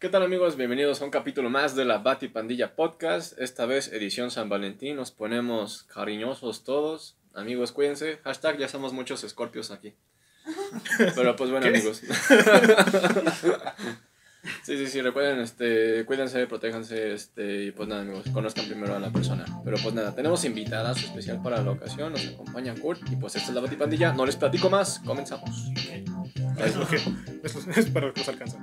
¿Qué tal amigos? Bienvenidos a un capítulo más de la Bati Pandilla Podcast. Esta vez edición San Valentín. Nos ponemos cariñosos todos. Amigos, cuídense. Hashtag ya somos muchos escorpios aquí. Pero pues bueno, amigos. sí, sí, sí, recuerden, este, cuídense, protéjanse, este, y pues nada, amigos, conozcan primero a la persona. Pero pues nada, tenemos invitadas especial para la ocasión, nos acompaña Kurt, y pues esta es la Bati Pandilla. No les platico más, comenzamos. Es, lo que, es, es para que nos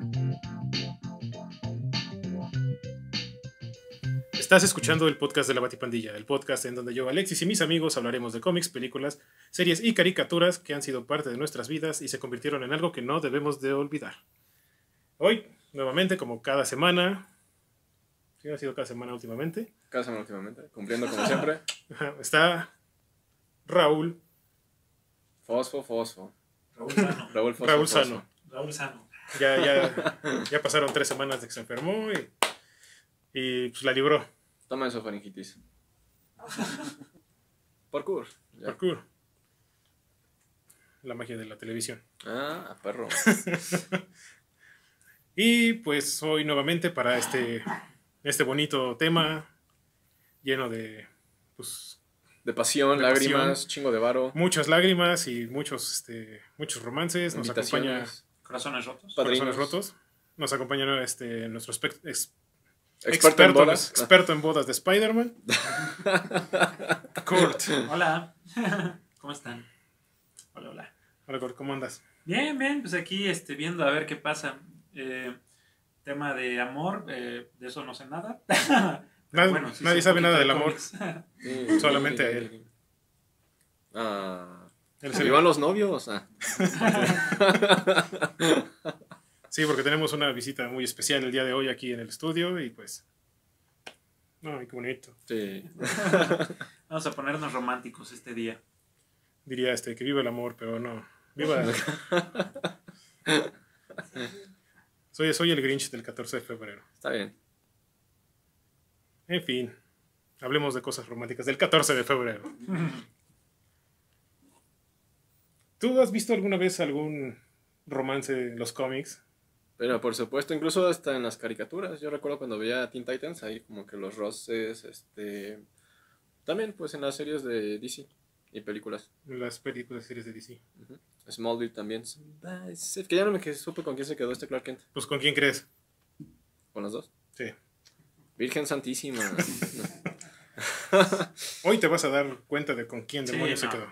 Estás escuchando el podcast de la Batipandilla, el podcast en donde yo, Alexis y mis amigos hablaremos de cómics, películas, series y caricaturas que han sido parte de nuestras vidas y se convirtieron en algo que no debemos de olvidar. Hoy, nuevamente, como cada semana, sí ha sido cada semana últimamente, Cada semana últimamente, cumpliendo como siempre. está Raúl, Fosfo, fosfo. Raúl Sano. Raúl Fosfo. Raúl Fosfo. Sano. Raúl Sano. Ya, ya, ya pasaron tres semanas de que se enfermó y, y pues la libró. Toma eso, faringitis. Parkour. Ya. Parkour. La magia de la televisión. Ah, perro. Y pues hoy nuevamente para este, este bonito tema lleno de pues, De pasión, De lágrimas, pasión. chingo de varo. muchas lágrimas y muchos, este, muchos romances. Nos acompaña. Corazones rotos. Padrinos. Corazones Rotos. Nos acompaña este, nuestro Experto en bodas. experto en bodas de Spider-Man. Kurt. Hola. ¿Cómo están? Hola, hola. Hola, Kurt, ¿cómo andas? Bien, bien. Pues aquí este, viendo a ver qué pasa. Eh, tema de amor, eh, de eso no sé nada. Pero Nadie- sí sabe nada del de amor. Sí, Solamente sí, a sí, él. Ah. Él ¿Se los novios? Ah. Sí, porque tenemos una visita muy especial el día de hoy aquí en el estudio y pues... Ay, qué bonito. Sí. Vamos a ponernos románticos este día. Diría este que viva el amor, pero no. Viva. soy, soy el Grinch del 14 de febrero. Está bien. En fin, hablemos de cosas románticas del 14 de febrero. ¿Tú has visto alguna vez algún romance en los cómics? Pero por supuesto, incluso hasta en las caricaturas. Yo recuerdo cuando veía Teen Titans, ahí como que los roces, este... También pues en las series de DC y películas. Las películas series de DC. Ujú. Smallville también. Ah, es- Que ya no me supe con quién se quedó este Clark Kent. Pues ¿con quién crees? Con las dos. Sí. Virgen Santísima. Hoy te vas a dar cuenta de con quién Sí, demonios se quedó.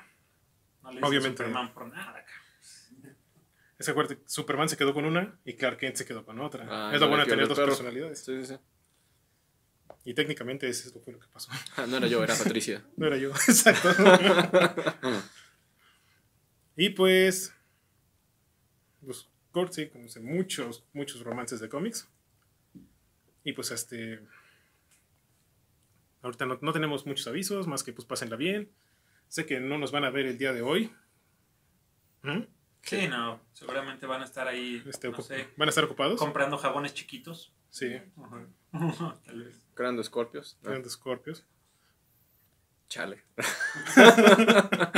No le Obviamente. Superman por nada. Ese acuerdo, Superman se quedó con una y Clark Kent se quedó con otra. Ah, es lo no bueno de tener dos perro. personalidades. sí, sí, sí. Y técnicamente eso fue lo que pasó. Ah, no era yo, era Patricia. No era yo, exacto. y pues, pues sí conoce muchos, muchos romances de cómics. Y pues este, ahorita no, no tenemos muchos avisos, más que pues pásenla bien. Sé que no nos van a ver el día de hoy. ¿Mm? Sí, no. Seguramente van a estar ahí, Este, no ocup- sé, ¿Van a estar ocupados? comprando jabones chiquitos. Sí, Tal vez. Creando escorpios. Grandes escorpios. chale.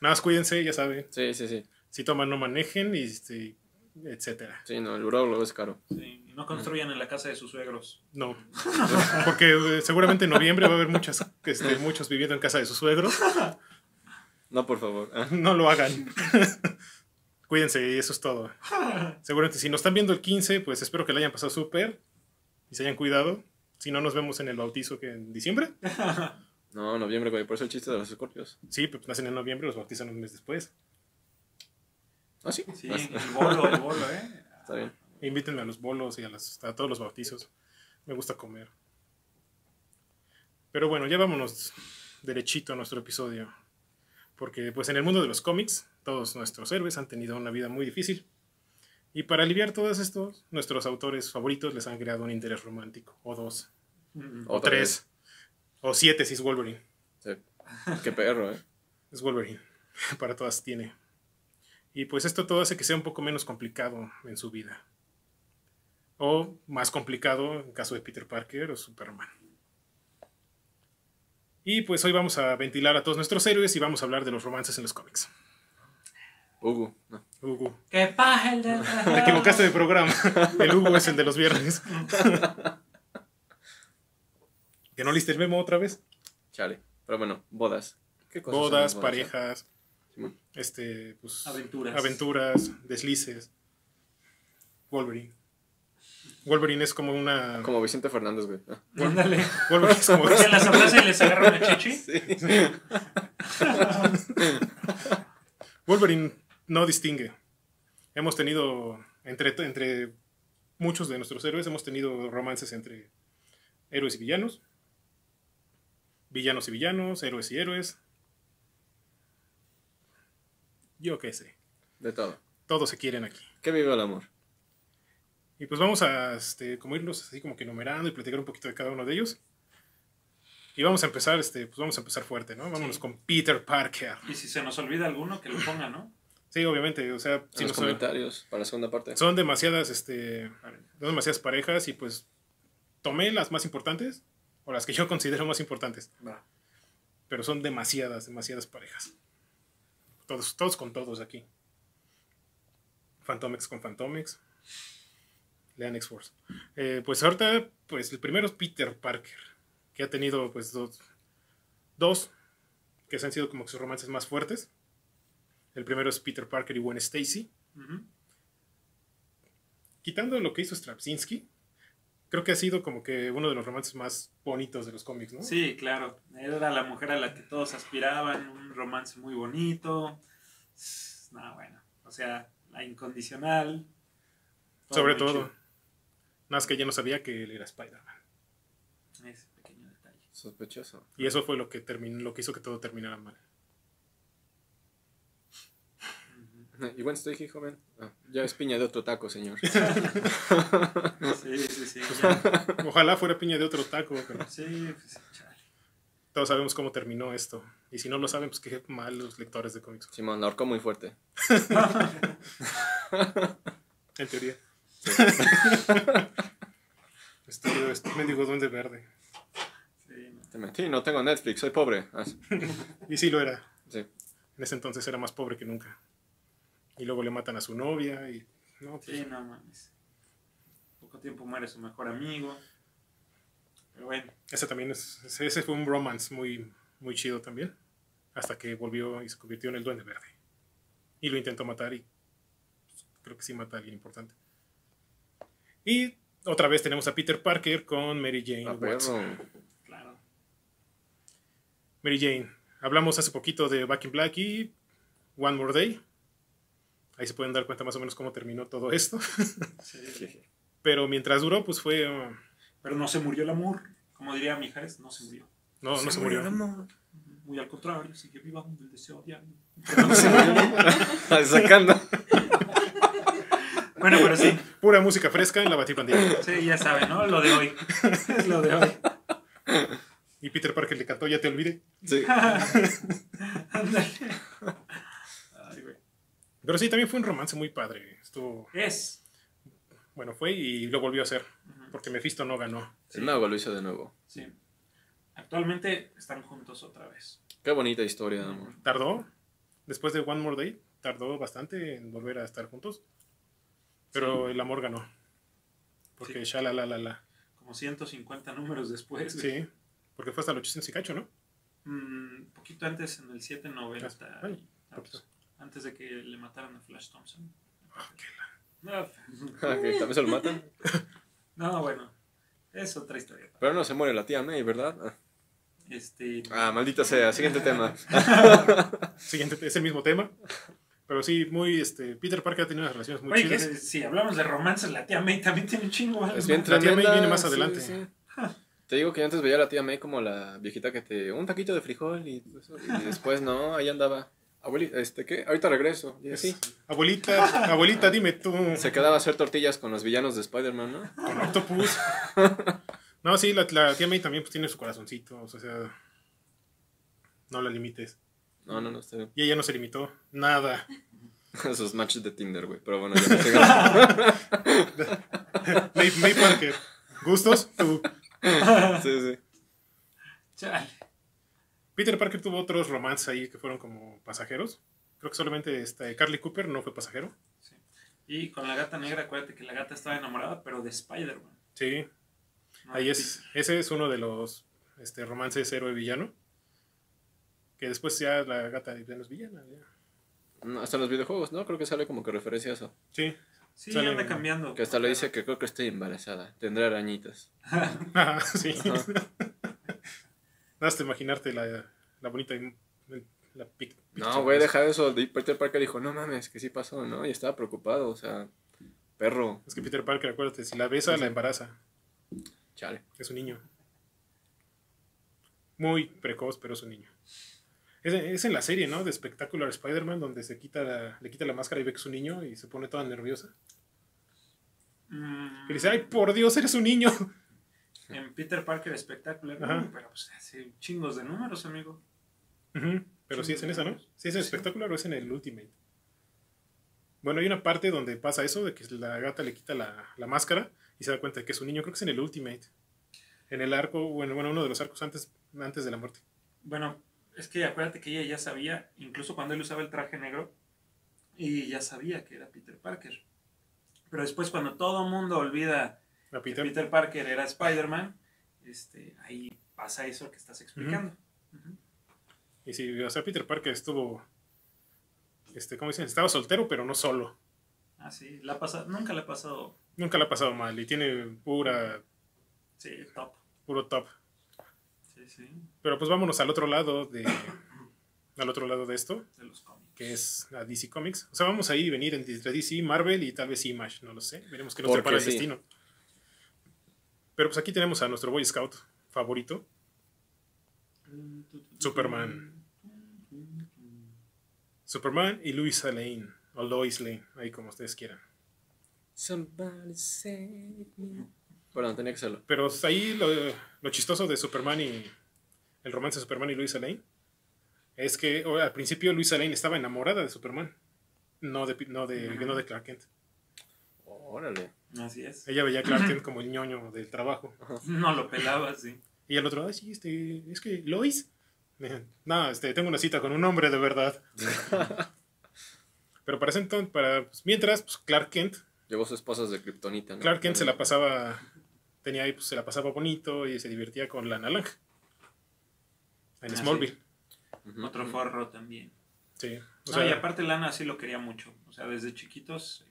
Nada más cuídense, ya saben. Sí, sí, sí. Si toman, no manejen, y este, etcétera. Sí, no, el urólogo es caro. Sí, y no construyan en la casa de sus suegros. No, porque eh, seguramente en noviembre va a haber muchas, este, muchos viviendo en casa de sus suegros. No, por favor. No lo hagan. Cuídense y eso es todo. Seguramente si nos están viendo el 15, pues espero que le hayan pasado súper y se hayan cuidado. Si no, nos vemos en el bautizo que en diciembre. No, noviembre, güey. Por eso el chiste de los escorpios. Sí, pues nacen en noviembre, los bautizan un mes después. Ah, sí. Sí, el bolo, el bolo, ¿eh? Está bien. Invítenme a los bolos y a, las- a todos los bautizos. Me gusta comer. Pero bueno, ya vámonos derechito a nuestro episodio. Porque pues en el mundo de los cómics, todos nuestros héroes han tenido una vida muy difícil. Y para aliviar todo esto, nuestros autores favoritos les han creado un interés romántico. O dos. O tres. O siete si es Wolverine. Sí. Qué perro, ¿eh? Es Wolverine. Para todas tiene. Y pues esto todo hace que sea un poco menos complicado en su vida. O más complicado en caso de Peter Parker o Superman. Y pues hoy vamos a ventilar a todos nuestros héroes y vamos a hablar de los romances en los cómics. Hugo. No. Hugo. ¡Qué paja el de Te equivocaste de programa. El Hugo es el de los viernes. ¿Que no liste el memo otra vez? Chale. Pero bueno, bodas. ¿Qué cosas Bodas, parejas, este, pues, Aventuras. aventuras, deslices. Wolverine. Wolverine es como una. Como Vicente Fernández, güey. Ah, Ándale. Wolverine es como. Se las abraza y les agarra una chichi. Sí. Wolverine no distingue. Hemos tenido, entre, entre muchos de nuestros héroes, hemos tenido romances entre héroes y villanos, villanos y villanos, héroes y héroes. Yo qué sé. De todo. Todos se quieren aquí. ¿Qué vive el amor? Y pues vamos a este, como irlos así como que enumerando y platicar un poquito de cada uno de ellos. Y vamos a empezar, este, pues vamos a empezar fuerte, ¿no? Vámonos Sí. con Peter Parker. Y si se nos olvida alguno, que lo ponga, ¿no? Sí, obviamente, o sea, En si los no son- comentarios para la segunda parte. son demasiadas, este, son demasiadas parejas y pues tomé las más importantes o las que yo considero más importantes, Va. pero son demasiadas, demasiadas parejas. Todos, todos con todos aquí. Phantomex con Phantomex. Lean X-Force. Eh, pues ahorita, pues el primero es Peter Parker, que ha tenido pues dos, dos que se han sido como que sus romances más fuertes. El primero es Peter Parker y Gwen Stacy. Quitando lo que hizo Strapsinski, creo que ha sido como que uno de los romances más bonitos de los cómics, ¿no? Sí, claro. Era la mujer a la que todos aspiraban, un romance muy bonito. No, bueno. O sea, la incondicional. Sobre todo. chido. Nada más que ya no sabía que él era Spider-Man. Ese pequeño detalle. Sospechoso. Y eso fue lo que terminó, lo que hizo que todo terminara mal. Y bueno, estoy aquí, joven. Ah, ya es piña de otro taco, señor. Sí, sí, sí. ya. Ojalá fuera piña de otro taco, pero Sí, pues, chale. todos sabemos cómo terminó esto. Y si no lo saben, pues qué mal los lectores de cómics. Simón, la ahorcó muy fuerte. En teoría. Este, este mendigo duende verde. Sí. Te mentí, no tengo Netflix, soy pobre. Ah, Y sí lo era. sí. En ese entonces era más pobre que nunca. Y luego le matan a su novia y... No, pues, Sí, no mames. Poco tiempo muere su mejor amigo. Pero bueno, Ese también es, ese, ese fue un romance muy, muy chido también. Hasta que volvió y se convirtió en el Duende Verde. Y lo intentó matar y pues, creo que sí mata a alguien importante. Y otra vez tenemos a Peter Parker con Mary Jane A Watson. claro. Mary Jane. Hablamos hace poquito de Back in Black y One More Day. Ahí se pueden dar cuenta más o menos cómo terminó todo esto. Sí. Pero mientras duró, pues fue... uh, Pero no se murió el amor. Como diría mi hija, no se murió. no, no se murió. Muy al contrario, sigue viva el deseo diario. Ah, Sacando. Bueno, pero sí. Pura música fresca en la Batipandilla. Sí, ya saben, ¿no? Lo de hoy. Es lo de hoy. Y Peter Parker le cantó Ya te olvidé. Sí. Ándale. Ay, güey. Pero sí, también fue un romance muy padre. Estuvo, Es. bueno, fue y lo volvió a hacer. Porque Mephisto no ganó. El mago lo hizo de nuevo. Sí. Actualmente están juntos otra vez. Qué bonita historia de amor. Tardó, después de One More Day, tardó bastante en volver a estar juntos. Pero el amor ganó. Porque Sí. ya la la la la. Como 150 números después. güey. Sí, porque fue hasta el 800 y cacho, ¿no? Mm, poquito antes, en el 790. Ah, y poquito. tantos. Antes de que le mataran a Flash Thompson. Ah, qué la- No, Ah, que también se lo matan. no, bueno. Es otra historia. Pero no se muere la tía May, ¿verdad? Ah. Este. Ah, maldita sea. Siguiente tema. Siguiente, es el mismo tema. Pero sí, muy, este, Peter Parker ha tenido unas relaciones muy Oye, que si hablamos de romances, la tía May también tiene un chingo. ¿vale? Es bien La tía May viene más sí, adelante. sí. Te digo que antes veía a la tía May como la viejita que te... Un taquito de frijol y, eso, y después no, ahí andaba. Abuelita, este, ¿qué? Ahorita regreso. Y así. Abuelita, abuelita, dime tú. Se quedaba a hacer tortillas con los villanos de Spider-Man, ¿no? Con Octopus. No, sí, la, la tía May también pues, tiene su corazoncito. O sea, no la limites. No, no, no, está bien. Y ella no se limitó. Nada. Esos matches de Tinder, güey. Pero bueno, ya me sigamos. May, May Parker. ¿Gustos? Tú. Sí, sí. Chale. Peter Parker tuvo otros romances ahí que fueron como pasajeros. Creo que solamente este, Carly Cooper no fue pasajero. Sí. Y con la gata negra, acuérdate que la gata estaba enamorada, pero de Spider-Man. Sí, ¿no? ahí es, ese es uno de los este, romances héroe-villano. Que después ya la gata villana. ya. No, Hasta en los videojuegos, ¿no? Creo que sale como que referencia a eso. Sí, Sí, Sale- anda cambiando. Que hasta le dice que creo que estoy embarazada. Tendré arañitas. Ajá, sí. Basta imaginarte la, la bonita. La pic- No, güey, deja eso. Peter Parker dijo, no mames, que sí pasó, ¿no? Y estaba preocupado, o sea, perro. Es que Peter Parker, acuérdate, si la besa, Sí. la embaraza. Chale. Es un niño. Muy precoz, pero es un niño. Es, es en la serie, ¿no? De Spectacular Spider-Man, donde se quita la, le quita la máscara y ve que es un niño y se pone toda nerviosa. Mm, Y dice, ay, por Dios, eres un niño. En Peter Parker Ajá. ¿no? pero pues hace chingos de números, amigo. Pero sí es en esa, ¿no? ¿Sí es en Spectacular o es en el Ultimate? Bueno, hay una parte donde pasa eso, de que la gata le quita la, la máscara y se da cuenta de que es un niño. Creo que es en el Ultimate. En el arco, bueno, bueno uno de los arcos antes, antes de la muerte. Bueno, es que acuérdate que ella ya sabía, incluso cuando él usaba el traje negro, y ya sabía que era Peter Parker. Pero después cuando todo el mundo olvida A que Peter. Peter Parker era Spider-Man, este, ahí pasa eso que estás explicando. Y sí, o sea, Peter Parker estuvo, este, ¿cómo dicen? Estaba soltero, pero no solo. Ah, sí, la nunca le ha pasado, Nunca le ha pasado mal y tiene pura, sí, top. puro top. Sí, Pero pues vámonos al otro lado de, al otro lado de esto, de los cómics. que es la DC Comics. O sea, vamos a ir y venir entre DC, Marvel y tal vez Image, no lo sé. Veremos qué nos Porque depara el sí. destino. Pero pues aquí tenemos a nuestro Boy Scout favorito, Superman. Superman y Luisa Lane, o Lois Lane, ahí como ustedes quieran. Somebody save me. Perdón, tenía que hacerlo. Pero ahí lo, lo chistoso de Superman y el romance de Superman y Luisa Lane es que o, al principio Luisa Lane estaba enamorada de Superman, no de, no de, no de Clark Kent. Órale. Así es. Ella veía a Clark Kent como el ñoño del trabajo. No lo pelaba, sí. Y el otro, ay, sí, este, es que Lois. No, este, tengo una cita con un hombre de verdad. Pero para ese entonces, para, pues, mientras, pues, Clark Kent, Llevó sus esposas de Kryptonita, ¿no? Clark Kent se la pasaba, tenía ahí, pues, se la pasaba bonito y se divertía con la naranja. En Ah, Smallville. Otro forro también. Sí. O No, sea, y aparte Lana sí lo quería mucho. O sea, desde chiquitos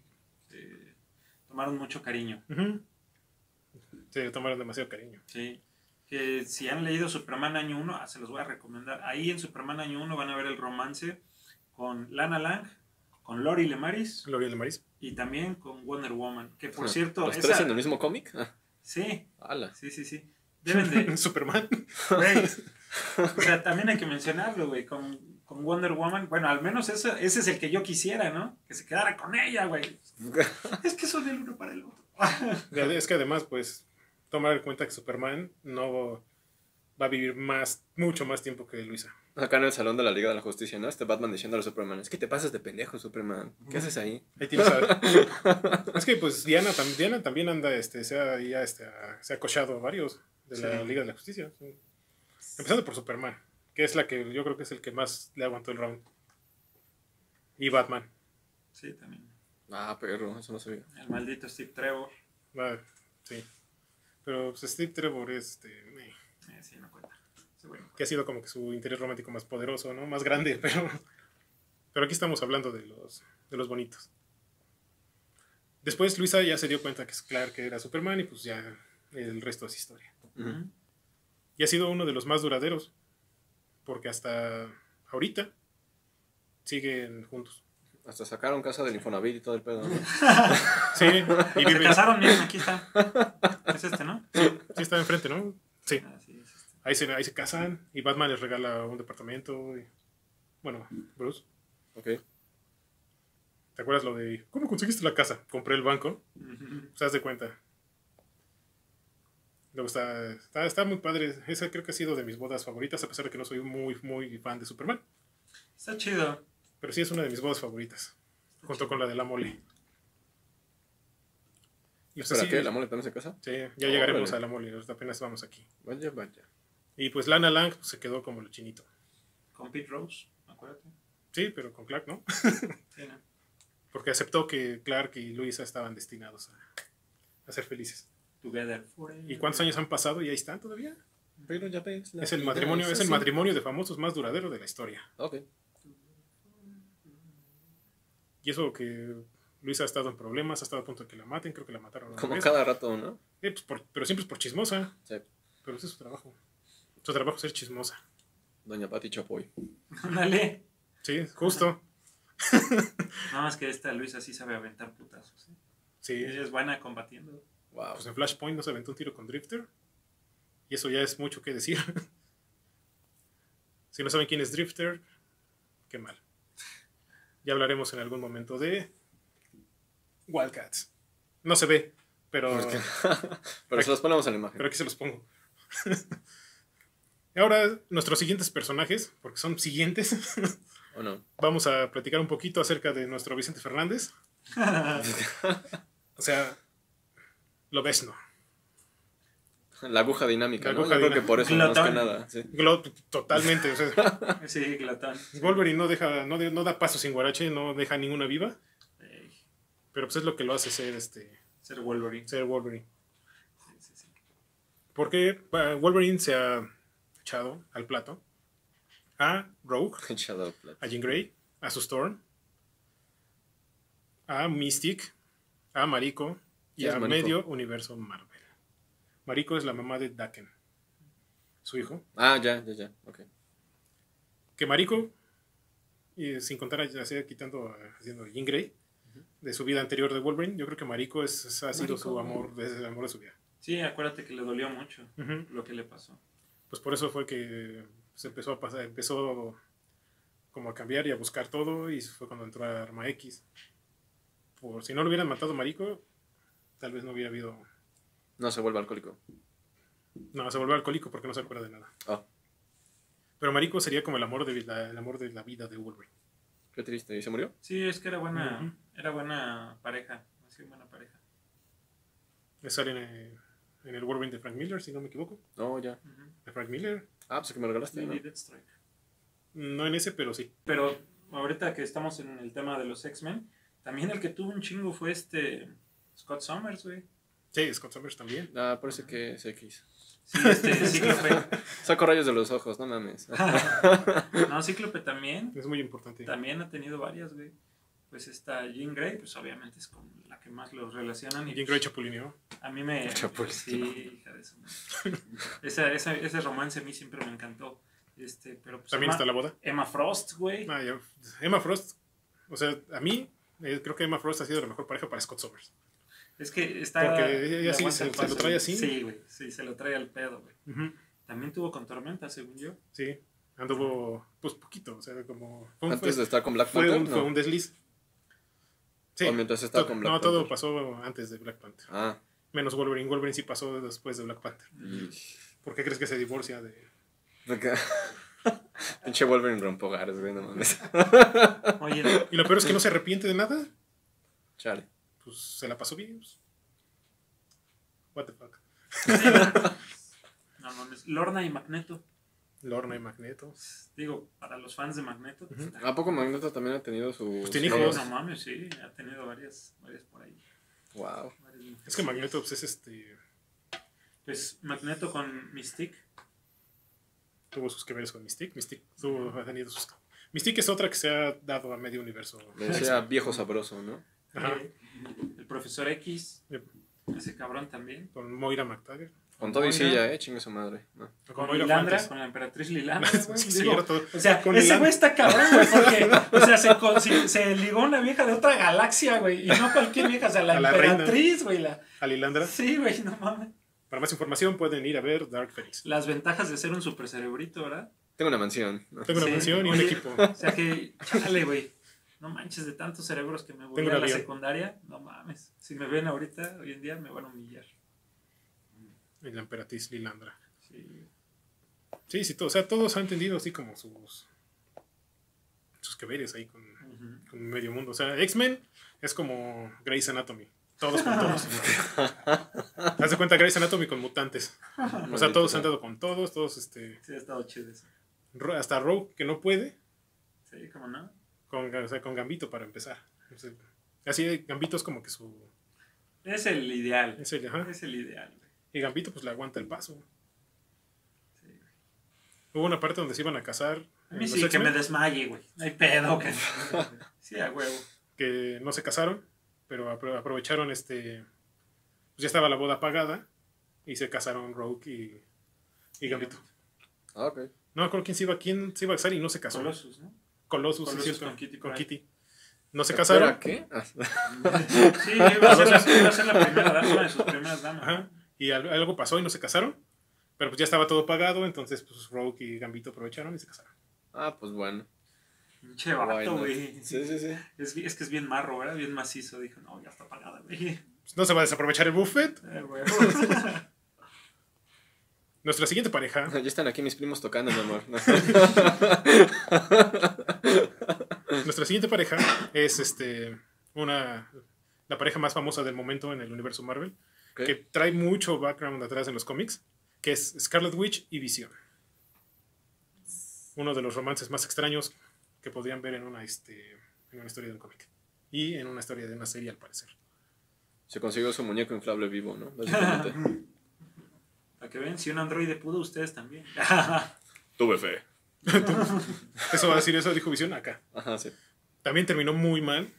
eh, tomaron mucho cariño. Se tomaron demasiado cariño. Sí. Que si han leído Superman Año 1, se los voy a recomendar. Ahí en Superman Año 1 van a ver el romance con Lana Lang, con Lori Lemaris L'Oreal de Maris. y también con Wonder Woman. Que por Ah, cierto, ¿Los esa- tres en el mismo cómic? Ah, Sí, ala. sí, sí, sí. Deben de... Superman. Güey. O sea, también hay que mencionarlo, güey, con, con Wonder Woman. Bueno, al menos ese, ese es el que yo quisiera, ¿no? Que se quedara con ella, güey. Es que son el uno para el otro. Es que además, pues, tomar en cuenta que Superman no va a vivir más, mucho más tiempo que Luisa. Acá en el salón de la Liga de la Justicia, ¿no? Este Batman diciéndole a Superman, es que te pasas de pendejo, Superman. ¿Qué haces ahí? Ahí tienes a- es que pues Diana, tam- Diana también anda, este, se ha, ya, este, ha- se ha cochado a varios de la Sí. Liga de la Justicia. Empezando por Superman, que es la que yo creo que es el que más le aguantó el round. Y Batman. Sí, también. Ah, perro, eso no sabía. El maldito Steve Trevor. Ah, sí. Pero pues, Steve Trevor es, este, eh, Eh, sí, no cuenta. Sí, bueno. que ha sido como que su interés romántico más poderoso, ¿no? Más grande, pero, pero aquí estamos hablando de los, de los bonitos. Después Luisa ya se dio cuenta que es claro que era Superman y pues ya el resto es historia. Ujú. Y ha sido uno de los más duraderos, porque hasta ahorita siguen juntos. Hasta sacaron casa del Infonavit y todo el pedo. ¿no? Sí, y Se casaron, miren, aquí está. Es este, ¿no? sí está enfrente, ¿no? Sí, ahí se, ahí se casan y Batman les regala un departamento. y- bueno, Bruce, Ok. ¿te acuerdas lo de cómo conseguiste la casa? Compré el banco. Se das de cuenta. Luego está, está, está muy padre. Esa creo que ha sido de mis bodas favoritas, a pesar de que no soy muy, muy fan de Superman. Está chido. Pero sí es una de mis bodas favoritas, junto con la de la mole. Y ¿Para qué? ¿La mole también se casa? Sí, ya llegaremos a la mole, apenas vamos aquí. Vaya, vaya. Y pues Lana Lang pues, se quedó como el chinito. Con Pete Rose, acuérdate. Sí, pero con Clark no. Sí, ¿no? Porque aceptó que Clark y Luisa estaban destinados a, a ser felices. Together forever. ¿Y cuántos años han pasado y ahí están todavía? Pero ya ves. la Es el matrimonio, es el matrimonio de famosos más duradero de la historia. Ok. Y eso que Luisa ha estado en problemas, ha estado a punto de que la maten, creo que la mataron una Como vez. cada rato, ¿no? Eh, pues, por- pero siempre es por chismosa. Sí. Pero ese es su trabajo. Su trabajo es ser chismosa. Doña Pati Chapoy. Ándale. Sí, justo. No, más que esta Luisa sí sabe aventar putazos. ¿eh? Sí. Ella es buena combatiendo. Wow. Pues en Flashpoint no se aventó un tiro con Drifter. Y eso ya es mucho que decir. si no saben quién es Drifter, qué mal. Ya hablaremos en algún momento de Wildcats. No se ve, pero. Pero se los ponemos en la imagen. pero aquí se los pongo. Y Ahora, nuestros siguientes personajes, porque son siguientes, ¿O no? vamos a platicar un poquito acerca de nuestro Vicente Fernández. O sea, lo ves, ¿no? La aguja dinámica, La ¿no? aguja Yo creo que por eso, más que Glotón. nada. Sí. Glo- totalmente. o sea, sí, glotón. Wolverine no deja, no, de- no da paso sin guarache, no deja ninguna viva, Ey, pero pues es lo que lo hace ser este ser Wolverine. ser Wolverine. Sí, sí, sí. Porque eh, Wolverine se ha echado al plato a Rogue, Shadow a Jean Grey, a su Storm, a Mystic, a Mariko y ¿Quién es a Mariko? medio universo Marvel. Mariko es la mamá de Daken, su hijo. Ah, ya, ya, ya. Ok. que Mariko, y sin contar a- ya sea quitando, a- haciendo Jean Grey, de su vida anterior de Wolverine, yo creo que Mariko es, es- ha sido su amor, es el amor de su vida. Sí, acuérdate que le dolió mucho lo que le pasó. Pues por eso fue que se empezó a pasar, empezó como a cambiar y a buscar todo, y fue cuando entró a Arma X. Por si no lo hubieran matado a Mariko, tal vez no hubiera habido. No se vuelve alcohólico. No, se volvió alcohólico porque no se acuerda de nada. Ah, Pero Mariko sería como el amor de la, el amor de la vida de Wolverine. qué triste. ¿Y se murió? Sí, es que era buena, era buena pareja. Sí, buena pareja. Sale en el, en el Wolverine de Frank Miller, si no me equivoco. No, ya. De Frank Miller. Ah, pues que me regalaste, ¿no? No en ese, pero sí. Pero ahorita que estamos en el tema de los X-Men, también el que tuvo un chingo fue este Scott Summers, güey. Sí, Scott Summers también. Ah, parece que es X. Sí, este Cíclope. Saco rayos de los ojos, no mames. no, Cíclope también. Es muy importante. También ha tenido varias, güey. Pues esta Jean Grey, pues obviamente es con la que más los relacionan. Y Jean pues, Grey chapulineó. A mí me. Chapulín. Sí, hija de su madre. Esa- esa- ese romance a mí siempre me encantó. Este, pero pues También Emma, está la boda. Emma Frost, güey. Ah. Emma Frost. O sea, a mí eh, creo que Emma Frost ha sido la mejor pareja para Scott Summers. Es que está. Porque ella sí se- lo trae así. Sí, güey. Sí, se lo trae al pedo, güey. También tuvo con Tormenta, según yo. Sí. Anduvo, pues poquito. O sea, como. Fue un, Antes de estar con Black fue Panther, fue un desliz. Sí. O mientras estaba To- con Black no, todo pasó antes de Black Panther. Ah. Menos Wolverine. Wolverine sí pasó después de Black Panther. ¿Por qué crees que se divorcia de.? Porque... Pinche Wolverine rompogares, güey, no mames. Oye, Y lo peor es que no se arrepiente de nada. Chale. Pues se la pasó bien. pues. What the fuck. no mames. Lorna y Magneto. Lorna y Magneto. Digo, para los fans de Magneto. pues, ¿A poco Magneto también ha tenido sus... Pues tiene hijos. no mames, sí. Ha tenido varias, varias por ahí. Wow. Es que Magneto pues, es este. Pues Magneto con Mystique. tuvo sus que veres con Mystique. Mystique tuvo, ha tenido sus... Mystique es otra que se ha dado a medio universo. Le decía viejo sabroso, ¿no? Ajá. eh, el profesor X. Yep. Ese cabrón también. Con Moira McTaggart. Con todo y silla, eh, chingue su madre. ¿no? Con, Lilandra, con la emperatriz Lilandra. güey, Sí, digo, cierto. O sea, Con ese güey está cabrón, güey, porque, o sea, se, con- se, se ligó a una vieja de otra galaxia, güey, y no cualquier vieja, o sea, la A la reina. emperatriz, güey, la... A Lilandra. Sí, güey, no mames. Para más información pueden ir a ver Dark Phoenix. Las ventajas de ser un super cerebrito, ¿verdad? Tengo una mansión. ¿no? Tengo una Sí. mansión y un equipo. O sea que, chale, güey, no manches de tantos cerebros que me Tengo a la avión. secundaria, no mames. Si me ven ahorita, hoy en día, me van a humillar. Y la emperatriz Lilandra. Sí. Sí, sí, todo, o sea, todos han entendido así como sus. sus que veres ahí con, medio mundo. O sea, X-Men es como Grey's Anatomy. Todos con todos. Haz de cuenta Grey's Anatomy con mutantes. O sea, todos han dado con todos, todos, este. Sí, ha estado chido eso. Hasta Rogue, que no puede, Sí, ¿cómo no? Con, o sea, con Gambito para empezar. O sea, así Gambito es como que su... Es el ideal. Es el, ajá. Es el ideal. Y Gambito pues le aguanta el paso. Sí, güey. Hubo una parte donde se iban a casar. A mí sí, que me desmaye, güey. No hay pedo. Que... Sí, a huevo. que no se casaron, pero apro- aprovecharon este... Pues ya estaba la boda pagada y se casaron Rogue y, y Gambito. Ah, ok. No me acuerdo quién se iba, quién se iba a casar y no se casó. Colossus, ¿no? Colossus, sí, Colossus cierto, con Kitty con. Kitty. No se ¿Espera, casaron. qué? Ah, Sí, iba a ser la, iba a ser la primera dama, de sus primeras damas. Ajá. Y al- algo pasó y no se casaron. Pero pues ya estaba todo pagado, entonces pues Rogue y Gambito aprovecharon y se casaron. Ah, pues bueno. Why vato, güey. Sí, sí, sí. Es, es que es bien marro, ¿verdad? Bien macizo. Dijo, no, ya está pagada, güey. Pues, no se va a desaprovechar el buffet. Eh. Nuestra siguiente pareja, Ya están aquí mis primos tocando, mi amor. nuestra siguiente pareja es este una la pareja más famosa del momento en el universo Marvel, Ok. que trae mucho background atrás en los cómics, que es Scarlet Witch y Visión. Uno de los romances más extraños que podrían ver en una este en una historia de un cómic y en una historia de una serie al parecer. Se consiguió su muñeco inflable vivo, ¿no? Básicamente. Para que vean, si un androide pudo, ustedes también. Tuve fe. Eso va a decir eso dijo Visión acá. Ajá, sí. También terminó muy mal.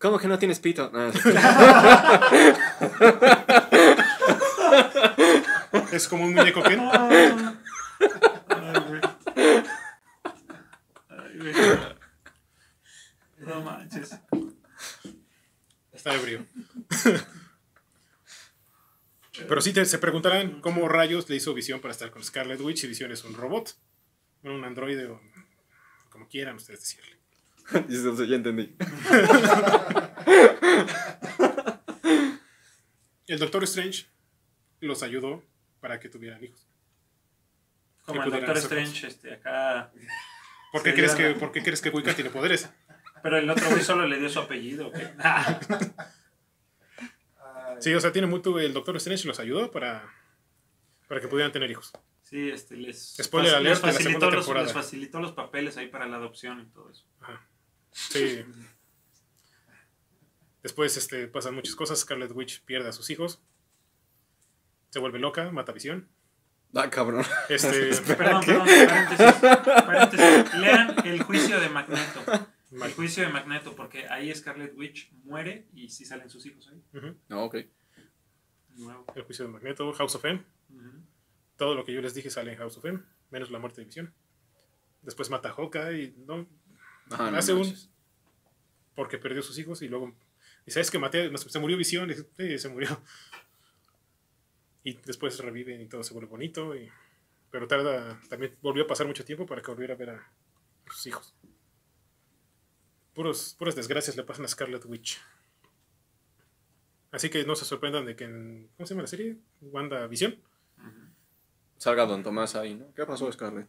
¿Cómo que no tienes pito? Ah. Es como un muñeco que. No manches. Está ebrio. Pero sí te- se preguntarán cómo rayos le hizo Visión para estar con Scarlet Witch si Visión es un robot, un androide o como quieran ustedes decirle. Dice, "Sí, ya entendí. El Doctor Strange los ayudó para que tuvieran hijos. Como el Doctor Strange, este, acá. ¿Por qué, crees que. ¿Por qué crees que Wicca tiene poderes? Pero el otro güey solo le dio su apellido. Sí, o sea, tiene mucho. El Doctor Strange los ayudó para, para que pudieran tener hijos. Sí, este, les, Spoiler alert les la facilitó los, temporada. les facilitó los papeles ahí para la adopción y todo eso. Ajá. Sí. Después este, pasan muchas cosas. Scarlet Witch pierde a sus hijos. Se vuelve loca, mata a Visión. Ah, cabrón. Este, Perdón, perdón, paréntesis, paréntesis. Lean el juicio de Magneto. El juicio de Magneto, porque ahí Scarlet Witch muere y sí salen sus hijos ahí. No, ok. de Nuevo. El juicio de Magneto, House of M. Todo lo que yo les dije sale en House of M, menos la muerte de Visión. Después mata a Hawkeye, ¿no? Ah, no Hace un-. Porque perdió sus hijos y luego. Y sabes que maté, se murió Visión, y, se murió. Y después revive y todo se vuelve bonito. Y, pero tarda, también volvió a pasar mucho tiempo para que volviera a ver a sus hijos. Puros, puras desgracias le pasan a Scarlet Witch. Así que no se sorprendan de que en. ¿Cómo se llama la serie? Wanda Visión. Salga Don Tomás ahí, ¿no? ¿Qué pasó, Scarlett?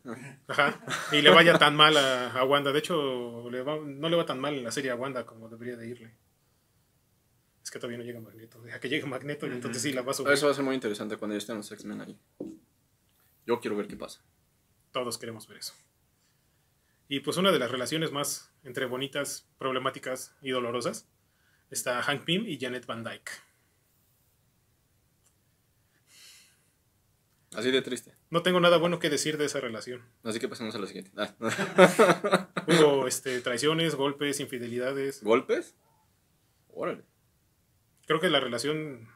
Ajá. Y le vaya tan mal a, a Wanda. De hecho, le va- no le va tan mal en la serie a Wanda como debería de irle. Es que todavía no llega Magneto. Deja que llegue Magneto y entonces sí la va a subir. Eso va a ser muy interesante cuando ya estén los X-Men ahí. Yo quiero ver qué pasa. Todos queremos ver eso. Y pues una de las relaciones más entre bonitas, problemáticas y dolorosas está Hank Pym y Janet Van Dyke. Así de triste. No tengo nada bueno que decir de esa relación. Así que pasamos a la siguiente. Ah. Hubo este, traiciones, golpes, infidelidades. ¿Golpes? Órale. Creo que la relación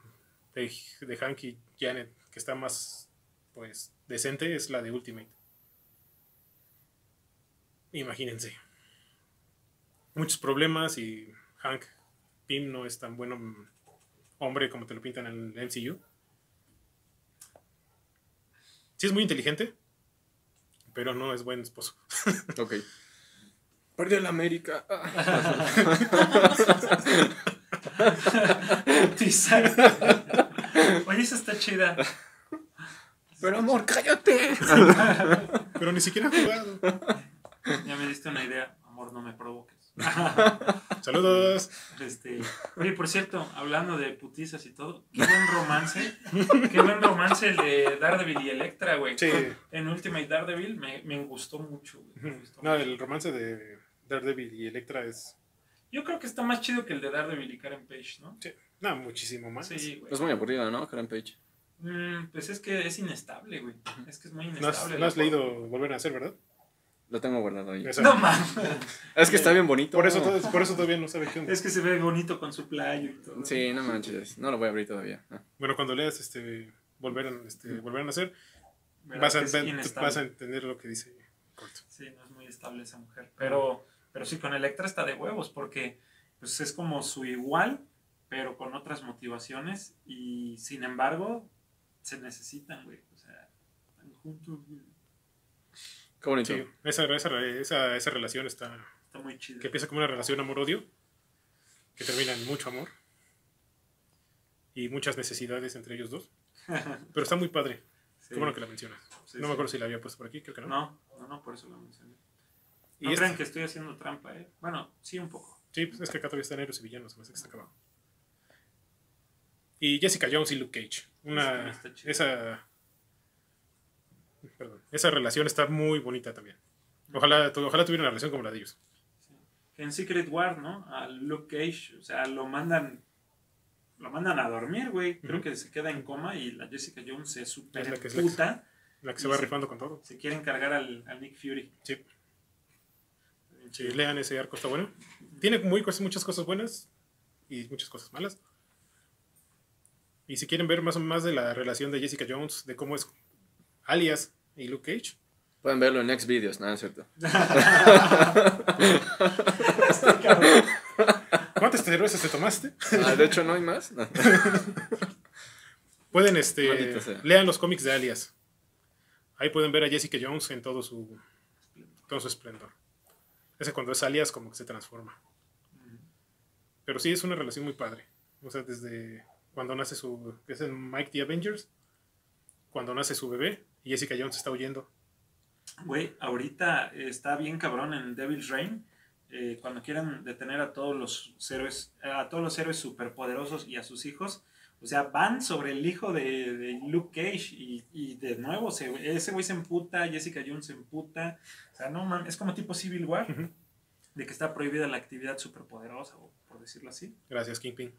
de, de Hank y Janet que está más pues decente es la de Ultimate. Imagínense. Muchos problemas y Hank Pym no es tan bueno hombre como te lo pintan en el MCU. Sí es muy inteligente, pero no es buen esposo. Ok. Perdió la América. Oye, esa está chida. Pero amor, cállate. Pero ni siquiera ha jugado. Ya me diste una idea. Amor, no me provoques. Saludos. Este, oye, por cierto, hablando de putizas y todo, qué buen romance. Qué buen romance el de Daredevil y Electra, güey. Sí. En Ultimate Daredevil me, me gustó mucho, güey. Me gustó No, mucho. el romance de Daredevil y Electra es. Yo creo que está más chido que el de Daredevil y Karen Page, ¿no? Sí, no, muchísimo más. Sí, güey. Es muy aburrida, ¿no? Karen Page. Mm, pues es que es inestable, güey. Es que es muy No has, inestable. no has leído Volver a Nacer, ¿verdad? Lo tengo guardado ahí. No mames. Es que está bien bonito. por, eso, todo- por eso todavía no sabe qué onda. Es que se ve bonito con su playo y todo. Sí, no manches. No lo voy a abrir todavía. Ah. Bueno, cuando leas este, Volver, a, este, Volver a Nacer, vas a, vas a entender lo que dice Corto. Sí, no es muy estable esa mujer. Pero, pero sí, con Electra está de huevos, porque pues, es como su igual, pero con otras motivaciones. Y sin embargo, se necesitan, güey. O sea, están juntos, güey. Qué bonito. Sí, esa, esa, esa, esa relación está. Está muy chido. que empieza como una relación amor-odio, que termina en mucho amor y muchas necesidades entre ellos dos. Pero está muy padre. Sí. Qué bueno que la mencionas. Sí, no sí. me acuerdo si la había puesto por aquí, creo que no. No, no, no, por eso lo mencioné. y No este- crean que estoy haciendo trampa, ¿eh? Bueno, sí, un poco. Sí, pues es que acá todavía están héroes y villanos, me hace que está acabado. Y Jessica Jones y Luke Cage. Una, esa, perdón, esa relación está muy bonita también. Ojalá, ojalá tuviera una relación como la de ellos. En Secret War, ¿no? A Luke Cage, o sea, lo mandan lo mandan a dormir, güey. Creo que se queda en coma y la Jessica Jones se super Es la que es la puta. La que se va rifando con todo. Se quiere encargar al, al Nick Fury. Sí. Sí, lean ese arco, está bueno. Tiene muy, cosas- muchas cosas buenas y muchas cosas malas. Y si quieren ver más, más de la relación de Jessica Jones, de cómo es alias y Luke Cage, Pueden verlo en next videos, nada, es cierto. Este. ¿cuántas cervezas te tomaste? Ah, de hecho, no hay más. No. Pueden, este, lean los cómics de alias. Ahí pueden ver a Jessica Jones en todo su, todo su esplendor. Ese cuando es alias como que se transforma. Pero sí es una relación muy padre. O sea, desde cuando nace su, que es en Mike the Avengers, cuando nace su bebé y Jessica Jones está huyendo. Güey, ahorita está bien cabrón en Devil's Reign. eh, cuando quieran detener a todos los héroes, a todos los héroes superpoderosos y a sus hijos, o sea, van sobre el hijo de, de Luke Cage y, y de nuevo se- ese güey se emputa, Jessica Jones se emputa, o sea, no mames, es como tipo Civil War, de que está prohibida la actividad superpoderosa, o por decirlo así. Gracias, Kingpin.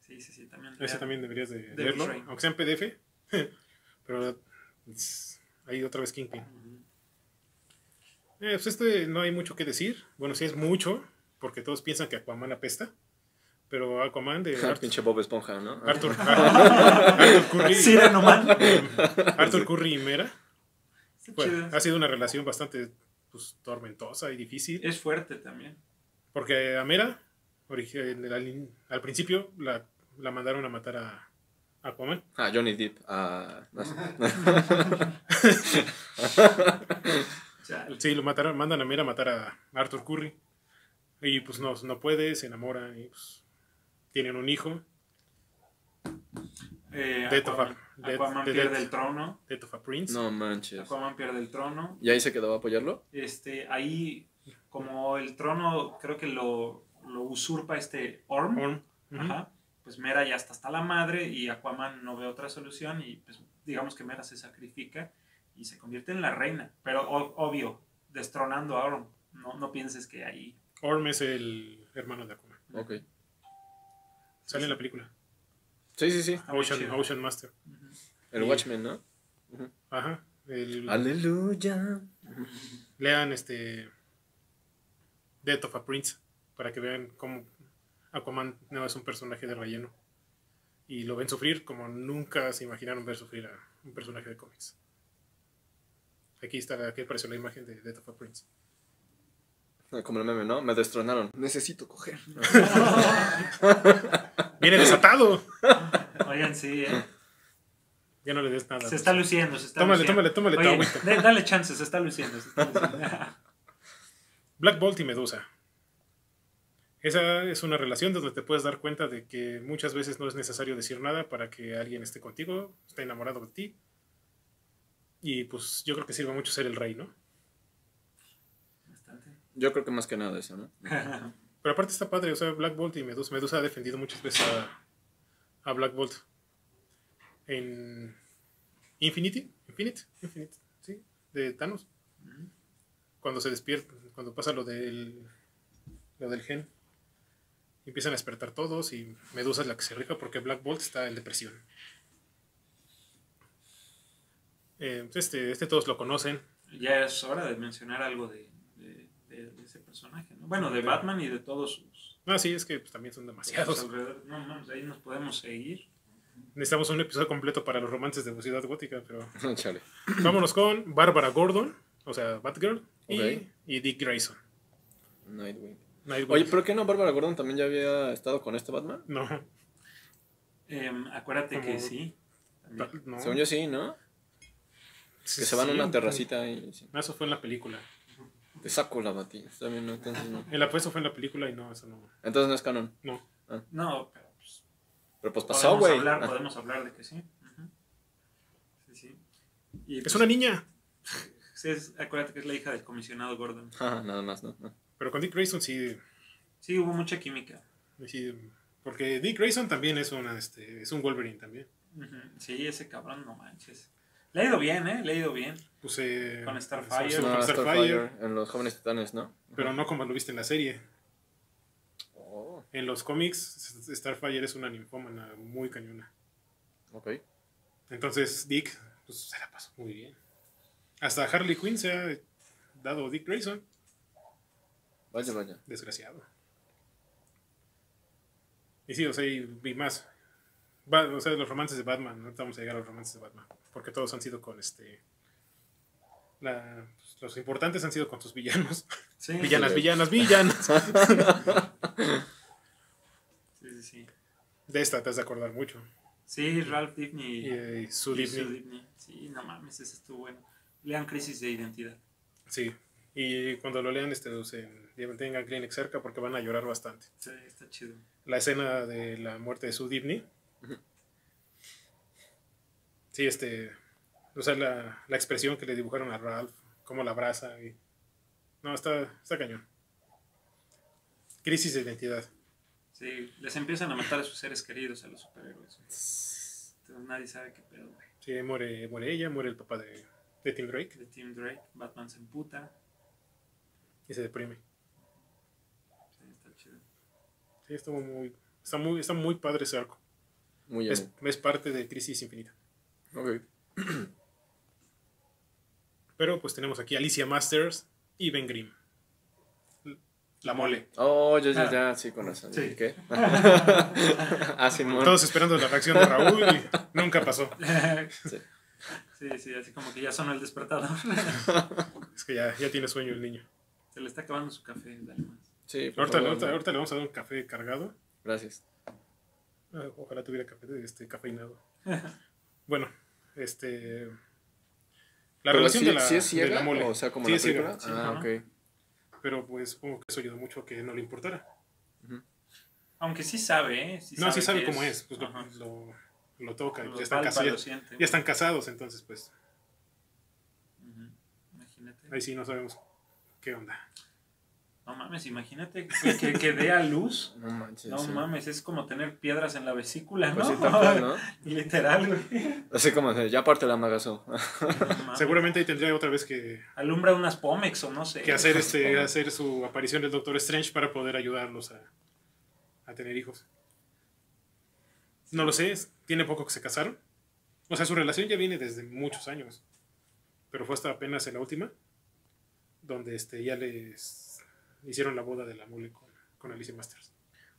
Sí, sí, sí, también. Ese también deberías de Reign. aunque sea en PDF. Pero ahí otra vez Kingpin. Eh, pues este no hay mucho que decir. Bueno, sí es mucho, porque todos piensan que Aquaman apesta. Pero Aquaman de Arthur, Pinche Bob Esponja, ¿no? Arthur, Arthur Curry, Sireno Man. Arthur Curry y Mera Está pues, ha sido una relación bastante pues, tormentosa y difícil. Es fuerte también. Porque a Mera, al, al principio, la, la mandaron a matar a Aquaman. Ah, Johnny Depp. Ah, no sé. Sí, lo mataron, mandan a Mera a matar a Arthur Curry. Y pues no, no puede, se enamora y pues tienen un hijo, eh, Death of Aquaman, a- Death- Aquaman pierde Death. el trono. Death of a Prince. No manches. Aquaman pierde el trono. ¿Y ahí se quedó a apoyarlo? Este, ahí, como el trono creo que lo, lo usurpa este Orm, Orm. Ajá, pues Mera ya está hasta la madre y Aquaman no ve otra solución y pues digamos que Mera se sacrifica y se convierte en la reina. Pero obvio, destronando a Orm. No, no pienses que ahí... Orm es el hermano de Aquaman. Ok. Sale en la película. Sí, sí, sí. Muy Ocean. Ocean Master. El Y- Watchmen, ¿no? Ajá. El- Aleluya. lean este Death of a Prince para que vean cómo Aquaman no es un personaje de relleno y lo ven sufrir como nunca se imaginaron ver sufrir a un personaje de cómics. Aquí está, aquí apareció la imagen de Death of a Prince. Como el meme, ¿no? Me destronaron. Necesito coger. ¡Viene desatado! Oigan, sí, ¿eh? Ya no le des nada. se está luciendo, se está Tómale, luciendo. tómale, tómale Oye, de- dale chance, se está luciendo. se está luciendo. Black Bolt y Medusa. Esa es una relación donde te puedes dar cuenta de que muchas veces no es necesario decir nada para que alguien esté contigo, esté enamorado de ti. Y pues yo creo que sirve mucho ser el rey, ¿no? Bastante. Yo creo que más que nada eso, ¿no? Pero aparte está padre, o sea, Black Bolt y Medusa. Medusa ha defendido muchas veces a, a Black Bolt. En Infinity, Infinite, Infinite, sí, de Thanos. Cuando se despierta, cuando pasa lo del, lo del gen. Empiezan a despertar todos y Medusa es la que se rifa porque Black Bolt está en depresión. Eh, este, este todos lo conocen. Ya es hora de mencionar algo de, de- de- de ese personaje, ¿no? Bueno, de Batman y de todos sus... No, sí, es que pues, también son demasiados. No, mames, ahí nos podemos seguir. Necesitamos un episodio completo para los romances de Ciudad Gótica, pero Chale. vámonos con Bárbara Gordon, o sea, Batgirl, y, y Dick Grayson. Nightwing. Nightwing. Oye, ¿pero qué no Bárbara Gordon también ya había estado con este Batman? No, Em, acuérdate Como- que sí. también. no. Según yo sí, ¿no? Sí, Que se van a una terracita y sí. Eso fue en la película. te saco la batí. También no, entonces no. En la eso fue en la película y no, eso no. Entonces no es canon. No. No, pero pues, Pero pues pasó, podemos, güey. hablar, Ah, podemos hablar de que sí. Sí, sí. Y, Es pues, una niña. sí, es- acuérdate que es la hija del comisionado Gordon. ajá, nada más, ¿no? No. Pero con Dick Grayson sí, Sí, hubo mucha química. sí, porque Dick Grayson también es una, este, es un Wolverine también. Sí, ese cabrón, no manches. Le ha ido bien, ¿eh? Le ha ido bien. Pues, eh, Con Starfire. sí, No, con Starfire, Starfire en los jóvenes titanes, ¿no? pero no como lo viste en la serie. Oh, En los cómics, Starfire es una ninfómana muy cañona. ok. Entonces Dick, pues se la pasó muy bien. Hasta Harley Quinn se ha dado Dick Grayson, Vaya, vaya. desgraciado. Y sí, o sea, y, y más. Va- o sea, los romances de Batman, no vamos a llegar a los romances de Batman, porque todos han sido con este. la- pues, los importantes han sido con sus villanos. Sí, Villanas, sí. villanas, villanas. Sí, sí, sí. De esta te has de acordar mucho. Sí, Ralph Dibny Y, eh, y Sue. Sí, no mames, ese estuvo bueno. Lean Crisis de Identidad. Sí. Y cuando lo lean, este, usen- tengan Kleenex cerca porque van a llorar bastante. Sí, está chido. la escena de la muerte de Sue Dibney. Sí, este. O sea, la, la expresión que le dibujaron a Ralph, cómo la abraza. Y... No, está, está cañón. Crisis de identidad. Sí, les empiezan a matar a sus seres queridos, a los superhéroes. Entonces nadie sabe qué pedo, güey. Sí, muere, muere ella, muere el papá de, de Tim Drake De Tim Drake, Batman se emputa. Y se deprime. Sí, está chido. Sí, estuvo muy, está muy, está muy padre ese arco. Muy Es, bien. es parte de Crisis Infinita. Ok. Pero pues tenemos aquí a Alicia Masters y Ben Grimm. La mole. Oh, ya, ya, Ah. ya, sí, con razón. Sí. ¿Qué? ah, Simón. Todos esperando la reacción de Raúl y nunca pasó. Sí. Sí, sí, así como que ya sonó el despertador. Es que ya, ya tiene sueño el niño. Se le está acabando su café, dale más. Sí, por Ahorita, favor, ahorita- no. ahorita le vamos a dar un café cargado. Gracias. Ah, Ojalá tuviera café este, cafeinado. Bueno, este. La Pero relación sí, de, la, sí es de la mole. o sea, como Sí la es ciega, ah, ajá. ok. Pero pues supongo que eso ayudó mucho a que no le importara. Aunque sí sabe, ¿eh? Sí no, sí sabe cómo es. Pues lo, Ajá. lo, lo toca. y Lo Ya están, palpa, casados, lo siente. ya están casados, entonces pues. Imagínate. ahí sí no sabemos qué onda. No mames, imagínate que, que, que dé a luz. No manches. No sí. mames, es como tener piedras en la vesícula, Pues ¿no? tal ¿no? Literal, güey. Así como ya parte la magazo. No. Seguramente ahí tendría otra vez que, Alumbra unas Pomex o no sé. que hacer, este, hacer su aparición el Doctor Strange para poder ayudarlos a, a tener hijos. No lo sé, tiene poco que se casaron. O sea, su relación ya viene desde muchos años. Pero fue hasta apenas en la última, donde este, ya les hicieron la boda de la mole con, con Alicia Masters.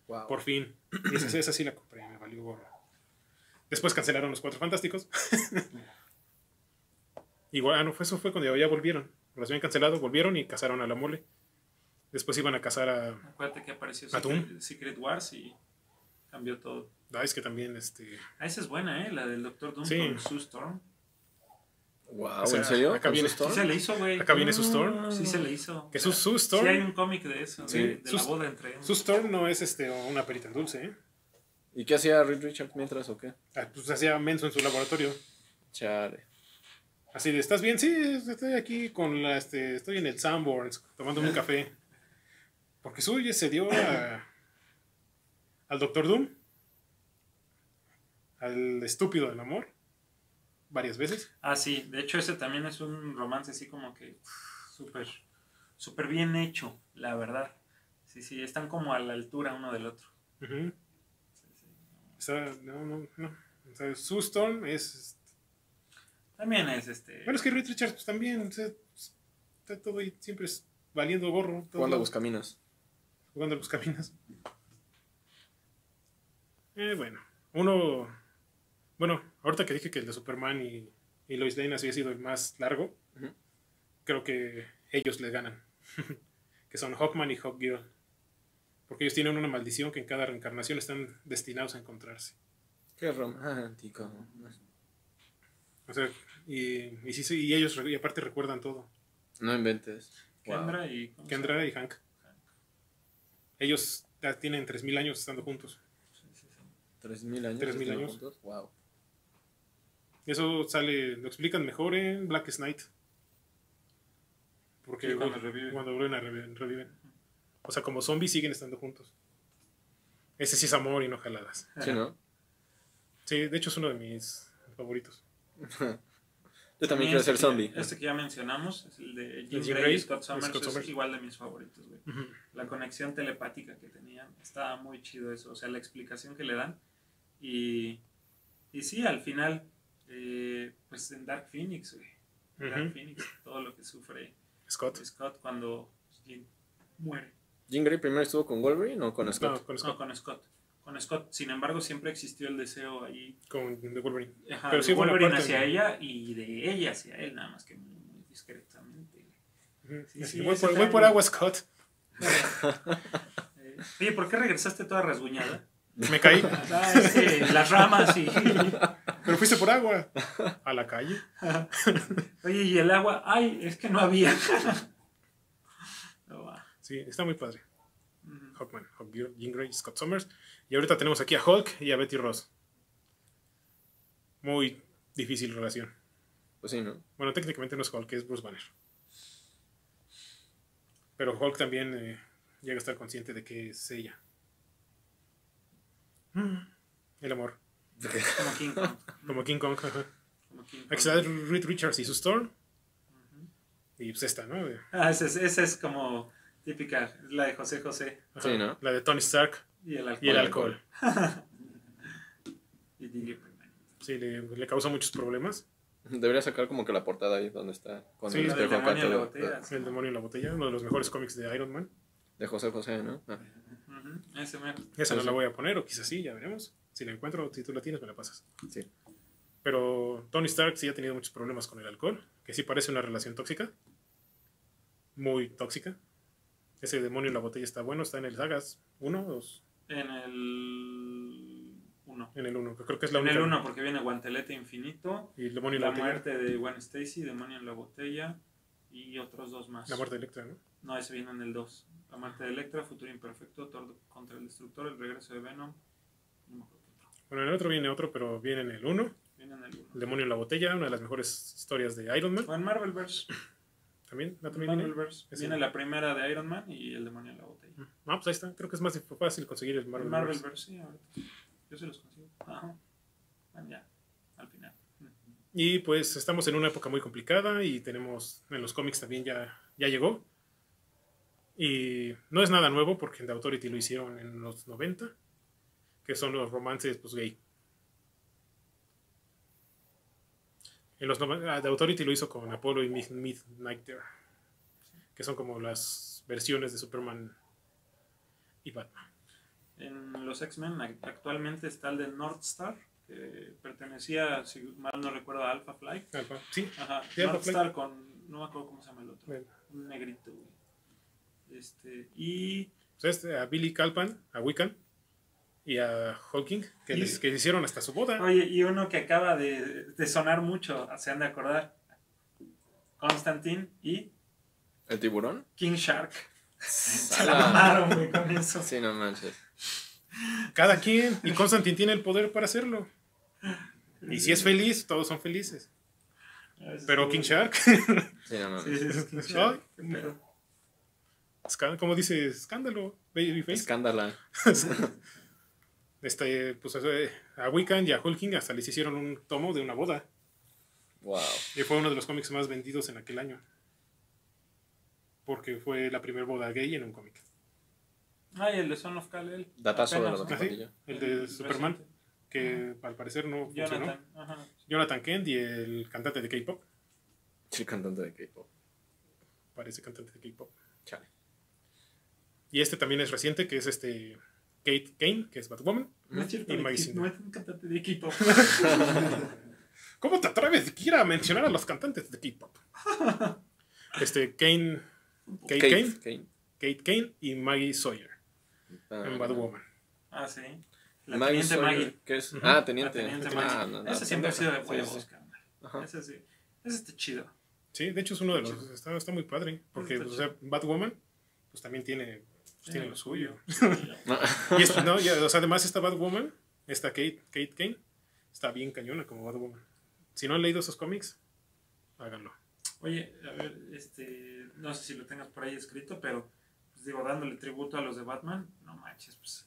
Wow. Por fin. Y esa, esa sí la compré, me valió gorro. Después cancelaron los Cuatro Fantásticos. Igual, ah, no, fue, eso fue cuando ya volvieron. Los habían cancelado, volvieron y casaron a la mole. Después iban a casar a... Acuérdate que apareció Secret Wars y cambió todo. Ah, es que también, este... Ah, esa es buena, ¿eh? La del Doctor Doom Sí. con Sue Storm. Wow, O sea, ¿en serio? acá ¿Con viene- su Sí Storm? se le hizo, güey. Acá viene Sue Storm. Sí se le hizo. Que su, Sue Storm... Sí hay un cómic de eso, Sí, de, de la boda entre ellos. Sue Storm no es este, una perita en dulce, ¿eh? ¿Y qué hacía Reed Richards mientras o qué? Ah, Pues hacía menso en su laboratorio. Chale. Así de, ¿estás bien? Sí, estoy aquí con la, este, estoy en el Sanborns tomando un café. Porque Sue se dio a- al Doctor Doom, al estúpido del amor, varias veces. Ah, sí. De hecho, ese también es un romance así como que súper súper bien hecho, la verdad. Sí, sí, están como a la altura uno del otro. Ujú. Sí, sí. Está- no, no, no. O sea, Sue Storm es. También es este. Bueno, es que Reed Richards pues, también. o sea, está todo ahí, siempre es valiendo gorro. todo Jugando a buscaminas. jugando a buscaminas. Eh, bueno, uno. Bueno, ahorita que dije que el de Superman y, y Lois Lane había sido el más largo, creo que ellos le ganan. que son Hawkman y Hawkgirl. Porque ellos tienen una maldición que en cada reencarnación están destinados a encontrarse. Qué romántico. O sea, y, y, sí, sí, y ellos y aparte recuerdan todo. No inventes. Wow. Kendra y. ¿cómo se Kendra y Hank. Ellos ya tienen 3.000 años estando juntos. Sí, sí, sí. ¿Tres mil años? Tres mil están años. juntos? Wow. Eso sale, lo explican mejor en Black Knight. Porque Sí, cuando vu- reviven. cuando vuelven a reviven, reviven. O sea, como zombies siguen estando juntos. Ese sí es amor y no jaladas. Sí, ¿no? Sí, de hecho es uno de mis favoritos. Yo también quiero este ser que- zombie. Este que ya mencionamos, es el de Jim, Jim Gray Gray, y Scott Summers, Scott es igual de mis favoritos, güey. La conexión telepática que tenían, estaba muy chido eso, o sea, la explicación que le dan. Y, y sí, al final, eh, pues en Dark Phoenix, güey. En Dark Ujú. Phoenix, todo lo que sufre Scott. Scott cuando Jim muere. ¿Jean Grey primero estuvo con Wolverine o con Scott? No, con No, Scott. con Scott. Con Scott, sin embargo, siempre existió el deseo ahí Con Wolverine. Ajá, Pero de sí, buena Wolverine hacia de- ella y de ella hacia él, nada más que muy, muy discretamente. Sí, sí, voy, por, voy agua, Scott. Eh, Oye, ¿por qué regresaste toda rasguñada? Me caí. Ah, es que las ramas y... Pero fuiste por agua. A la calle. Oye, ¿y el agua? Ay, es que no había. No va. Sí, está muy padre. Hawkman, Hawkgirl, Jean Grey, Scott Summers. Y ahorita tenemos aquí a Hulk y a Betty Ross. Muy difícil relación. Pues sí, ¿no? Bueno, técnicamente no es Hulk, es Bruce Banner. Pero Hulk también eh, llega a estar consciente de que es ella. Mm, El amor. Como King Kong. Como King Kong. ajá. Como King Kong. Reed Richards y su Storm. Y pues esta, ¿no? De- Ah, esa es, esa es como típica, la de José José ajá, Sí, ¿no? La de Tony Stark y el alcohol. y el alcohol. Sí, le, le causa muchos problemas. Debería sacar como que la portada ahí donde está. Con Sí, el demonio en la botella. El demonio en la botella, uno de los mejores cómics de Iron Man. De José José, ¿no? Ah. Ujú, Ese mero. Esa no Sí, la voy a poner, o quizás sí, ya veremos. Si la encuentro, si tú la tienes, me la pasas. Sí. Pero Tony Stark sí ha tenido muchos problemas con el alcohol, que sí parece una relación tóxica. Muy tóxica. Ese demonio en la botella está bueno, está en el Sagas 1 o dos? En el 1. en el 1, creo que es la En única. el 1 porque viene Guantelete Infinito, Y el demonio en la, La botella. muerte de Gwen Stacy, Demonio en la botella y otros dos más. La muerte de Electra, ¿no? No, ese viene en el 2. La muerte de Electra, Futuro Imperfecto, Thor contra el Destructor, El regreso de Venom. No me acuerdo. Bueno, en el otro viene otro, pero viene en el 1. Viene en el 1. El demonio en la botella, una de las mejores historias de Iron Man. O en Marvelverse. También, ¿no? También viene. Marvelverse. Ese. Viene la primera de Iron Man y el Demonio en la botella. Ah, pues ahí está. Creo que es más fácil conseguir el Marvel. Marvel Marvelverse, sí, ahorita. Yo se los consigo. Ajá. Bueno, ya, al final. Y pues estamos en una época muy complicada y tenemos en los cómics también ya, ya llegó. Y no es nada nuevo porque en The Authority lo hicieron en los 90, que son los romances pues gay. En los nove- ah, The Authority lo hizo con Apollo y Mid- Midnighter, que son como las versiones de Superman y Batman. En los X-Men ac- actualmente está el de Northstar, que pertenecía, si mal no recuerdo, a Alpha Flight. Alpha, Sí, Ajá, Sí, Alpha Northstar con, no me acuerdo cómo se llama el otro, un negrito, güey. Este, y pues este, a Billy Calpan, a Wiccan y a Hawking, que, Y- les, que hicieron hasta su boda. Oye, y uno que acaba de, de sonar mucho, se han de acordar. Constantine y ¿El tiburón? King Shark. Se la mamaron, güey, con eso. Sí, no manches. Cada quien. Y Constantine tiene el poder para hacerlo. Y si es feliz, todos son felices. Pero King Shark, Sí, no mames. sí, King Shark. Esca- como dice, escándalo, babyface. Escándala. Este, pues a Wiccan y a Hulking hasta les hicieron un tomo de una boda. Wow. Y fue uno de los cómics más vendidos en aquel año. porque fue la primera boda gay en un cómic. Ay, el de Son of Kal-El. Datazo de la. ¿Ah, sí? El de. Superman, que al parecer no funcionó. Jonathan. Ajá. Jonathan Kent y el cantante de K-pop. Sí, cantante de K-pop. Parece cantante de K-pop. Chale. Y este también es reciente, que es este Kate Kane, que es Batwoman. No es cierto, Y de Maggie que- no es un cantante de equipo. ¿Cómo te atreves siquiera a mencionar a los cantantes de K-pop? Este Kane, Kate, Kate, Kane, Kane. Kate Kane y Maggie Sawyer Ah, en Batwoman. Ah, sí. La Maggie teniente Sawyer, Maggie. ¿qué es? Ah, La teniente. teniente Ah, Maggie. no, no, Ese siempre ha sido de. Sí, huevos, sí. Ajá. Ese sí. Ese está chido. Sí, de hecho es uno de los. Está, está muy padre. Porque, Está o sea, Batwoman, pues también tiene, pues, tiene lo suyo. Y esto, no, ya, o sea, además esta Batwoman, esta Kate, Kate Kane, está bien cañona como Batwoman. Si no han leído esos cómics, háganlo. Oye, a ver, este, no sé si lo tengas por ahí escrito, pero pues digo, dándole tributo a los de Batman, no manches, pues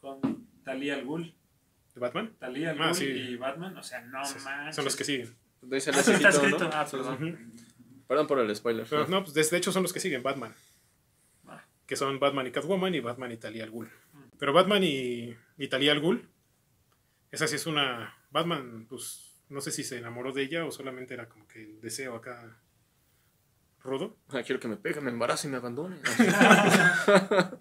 con Talia al Ghul, ¿De Batman? Talia al Ah, Ghul sí. y Batman, o sea, no Sí, manches. Son los que siguen. Sale Ah, sí, está escrito, escrito. ¿no? Ah, perdón. Perdón por el spoiler. Pero no, pues de, de hecho son los que siguen Batman. Que son Batman y Catwoman y Batman y Talia al Ghul. Pero Batman y, y Talia al Ghul, esa sí es una... Batman, pues no sé si se enamoró de ella o solamente era como que el deseo acá rudo. Ah, quiero que me pegue, me embarace y me abandone.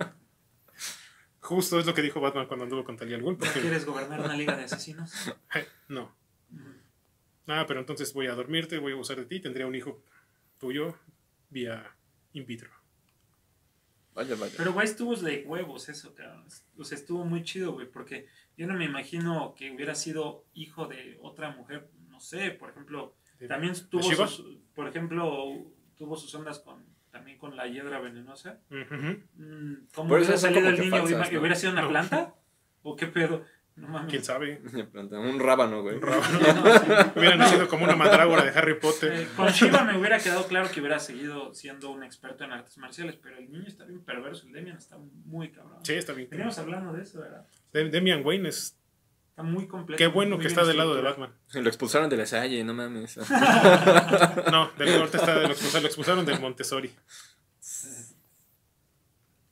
Justo es lo que dijo Batman cuando anduvo con Talia al Ghul. ¿No Porque, quieres gobernar una liga de asesinos? no. Ah, pero entonces voy a dormirte, voy a abusar de ti, tendría un hijo tuyo vía in vitro. Vaya, vaya. Pero, güey, estuvo de huevos eso, cabrón. O sea, estuvo muy chido, güey, porque yo no me imagino que hubiera sido hijo de otra mujer, no sé, por ejemplo, también ¿de tuvo sus, por ejemplo, tuvo sus ondas con, también con la hiedra venenosa. Ujú. Mm, ¿Cómo hubiera salido el niño? falsas. ¿Hubiera sido una No. planta? ¿O qué pedo? No mames. ¿Quién sabe? Un rábano, güey. Un rábano. Hubiera nacido como una mandrágora de Harry Potter. Eh, con Shiva me hubiera quedado claro que hubiera seguido siendo un experto en artes marciales, pero el niño está bien perverso, el Demian está muy cabrón. Sí, está bien. Veníamos hablando de eso, ¿verdad? De- Demian Wayne es. Está muy completo. Qué bueno que está del lado de. Batman. Lo expulsaron de la Salle, no mames. No, del norte está, lo, expulsaron, lo expulsaron del Montessori.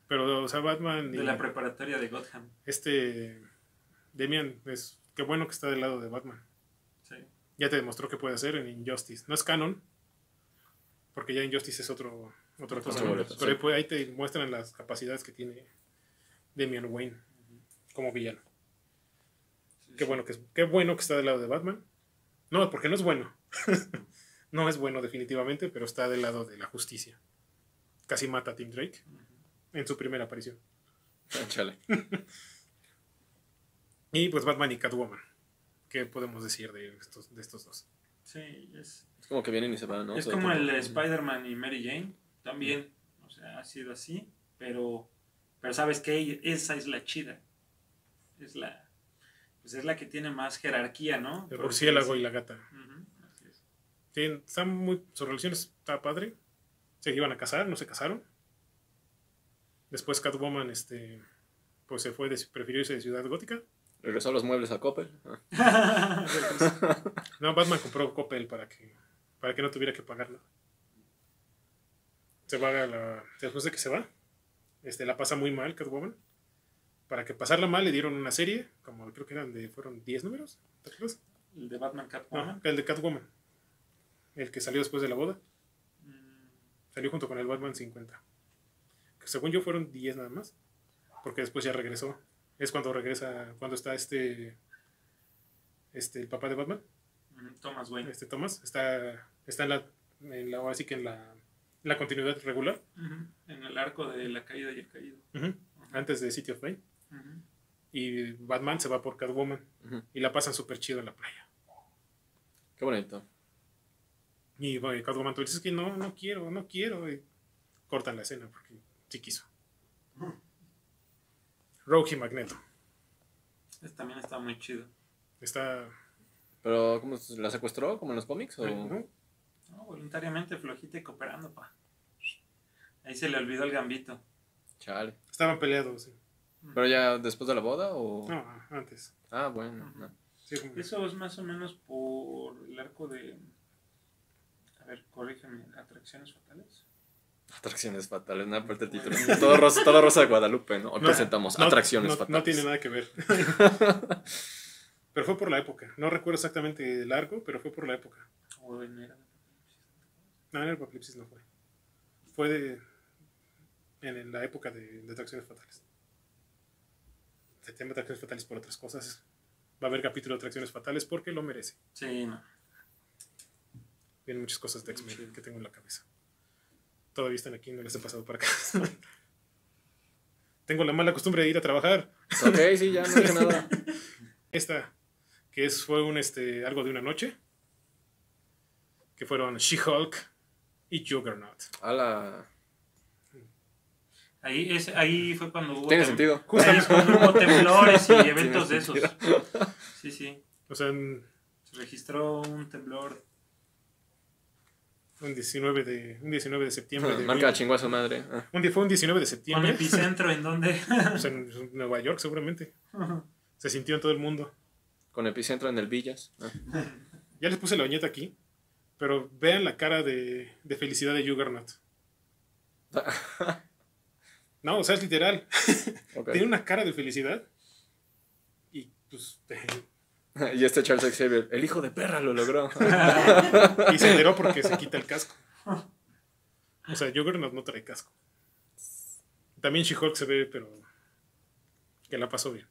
Pero, o sea, Batman y De la preparatoria de Gotham. este Demian es. Qué bueno que está del lado de Batman. Sí. Ya te demostró que puede hacer en Injustice. No es canon, porque ya Injustice es otro, otra Otro cosa. Pero sí. ahí, te muestran las capacidades que tiene Demian Wayne como villano. Sí, Qué sí. bueno que, qué bueno que está del lado de Batman. No, porque no es bueno. no es bueno definitivamente, pero está del lado de la justicia. Casi mata a Tim Drake en su primera aparición. Chale. Y pues Batman y Catwoman. ¿Qué podemos decir de estos, de estos dos? Sí, es, Es como que vienen y se van, ¿no? es Todo como el Spider-Man y Mary Jane. También, o sea, ha sido así, pero, pero sabes que esa es la chida. Es la, pues es la que tiene más jerarquía, ¿no? El murciélago sí. y la gata. Ujú, así es. Sí, están muy, su relación está padre. Se iban a casar, no se casaron. Después Catwoman este, pues se fue, de, prefirió irse de Ciudad Gótica. Regresó los muebles a Coppel. Ah. No, Batman compró Coppel para que, para que no tuviera que pagarlo. Se va a la, después de que se va, este, la pasa muy mal Catwoman. Para que pasarla mal le dieron una serie, como creo que eran de, fueron 10 números, ¿te acuerdas? El de Batman Catwoman. No, el de Catwoman. El que salió después de la boda. Mm, Salió junto con el Batman 50. Que según yo fueron 10 nada más. Porque después ya regresó. Es cuando regresa, cuando está este, este, el papá de Batman, Thomas Wayne. este Thomas, está, está en la, en la, ahora sí que en la, en la continuidad regular, En el arco de la caída y el caído. Ujú, antes de City of Pain. Y Batman se va por Catwoman y la pasan súper chido en la playa. Qué bonito. Y bueno, Catwoman tú dices que no, no quiero, no quiero. Y cortan la escena porque sí quiso. Rogue y Magneto. Este también está muy chido. Está. Pero, ¿cómo se- la secuestró? ¿Como en los cómics? O... ¿no? No, voluntariamente flojita y cooperando, pa. Ahí se le olvidó el gambito. Chale. Estaban peleados. sí. ¿Pero ya después de la boda o...? No, antes. Ah, bueno. Ujú. no. Sí, como- Eso es más o menos por el arco de. A ver, corrígeme. ¿Atracciones fatales? Atracciones fatales, no aparte el título. Todo rosa, todo rosa de Guadalupe, ¿no? Hoy No, presentamos no, atracciones no, fatales. No tiene nada que ver. pero fue por la época. No recuerdo exactamente el arco, pero fue por la época. O en era- No, en el Apocalipsis no fue. Fue de, en la época de, de Atracciones Fatales. Se llama Atracciones Fatales por otras cosas. Va a haber capítulo de Atracciones Fatales porque lo merece. Sí, no. Vienen muchas cosas de X-Men que tengo en la cabeza. Todavía están aquí, no les he pasado para acá. tengo la mala costumbre de ir a trabajar. Ok, sí, ya no dije nada. Esta, que es, fue un, este, algo de una noche. Que fueron She-Hulk y Juggernaut. Ala. Ahí, es, ahí fue cuando hubo. Tiene sentido. Ahí es cuando hubo temblores y eventos de esos. Sí, sí. O sea, en- Se registró un temblor. Un 19 de, un 19 de septiembre. De Marca chingó a su madre. Ah. un fue un 19 de Con septiembre. epicentro en donde. pues, en Nueva York, seguramente. Se sintió en todo el mundo. Con epicentro en el Villas. Ah. Ya les puse la viñeta aquí. Pero vean la cara de, de felicidad de Juggernaut. No, o sea, es literal. Tiene una cara de felicidad. Y pues. Y este Charles Xavier, el hijo de perra lo logró. y se enteró porque se quita el casco. O sea, Juggernaut no trae casco. También She-Hulk se ve, pero. Que la pasó bien.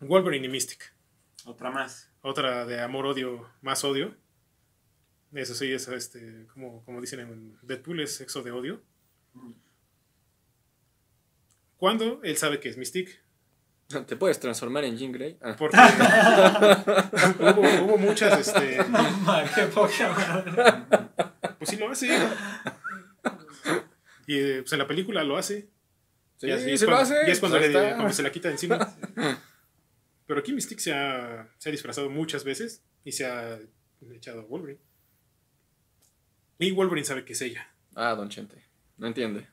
Wolverine y Mystic. Otra más. Otra de amor-odio, más odio. Eso sí, es este, como, como dicen en Deadpool, es sexo de odio. Cuando él sabe que es Mystic. ¿Te puedes transformar en Jean Grey? Ah. Porque hubo, hubo muchas, este, Ma, qué poca madre. pues sí lo hace. Y eh, pues en la película lo hace. Sí, y así lo cuando- hace. Y es cuando, le- se la quita de encima. Pero aquí Mystique se ha, se ha disfrazado muchas veces y se ha echado a Wolverine. Y Wolverine sabe que es ella. Ah, Don Chente. No entiende.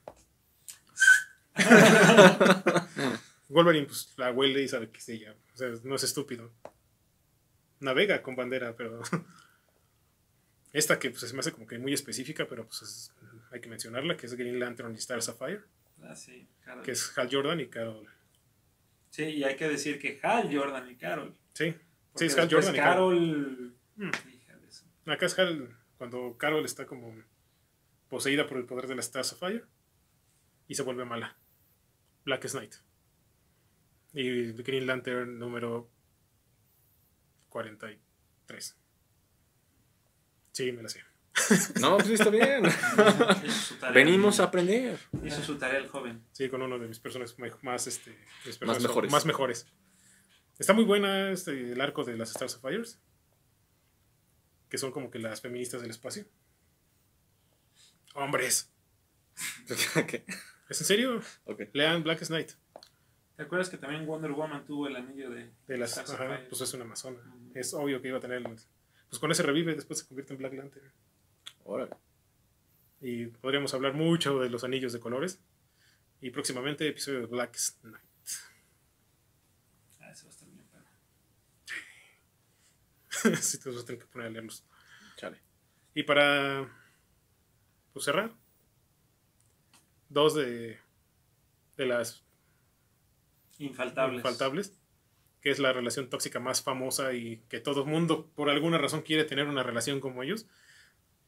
Wolverine pues la huele y sabe que es ella. O sea, no es estúpido. Navega con bandera, pero... Esta que pues, se me hace como que muy específica, pero pues es- hay que mencionarla, que es Green Lantern y Star Sapphire, Ah, sí, Carol. que es Hal Jordan y Carol. Sí, y hay que decir que Hal Jordan y Carol. Sí, sí, es Hal Jordan y Carol. Mm. Su- Acá es Hal cuando Carol está como poseída por el poder de la Star Sapphire y se vuelve mala. Blackest Night. Y Green Lantern número 43. Sí, me la sé. No, pues sí está bien. Venimos a aprender. Hizo su tarea el joven. Sí, con uno de mis personajes me- más, este, mis personajes mejores. Más mejores. Está muy buena este, el arco de las Star Sapphires. Que son como que las feministas del espacio. Hombres. Ok. ¿Es en serio? Ok. Lean Blackest Night. ¿Te acuerdas que también Wonder Woman tuvo el anillo de, De las, ajá, pues es una amazona. Es obvio que iba a tener. el- Pues con ese revive, después se convierte en Black Lantern. Órale. Y podríamos hablar mucho de los anillos de colores. Y próximamente episodio de Blackest Night. Ah, eso va a estar bien, pero. sí, te vas a tener que poner a leerlos. Chale. Y para pues, cerrar, dos de, de las Infaltables. infaltables, que es la relación tóxica más famosa y que todo el mundo por alguna razón quiere tener una relación como ellos,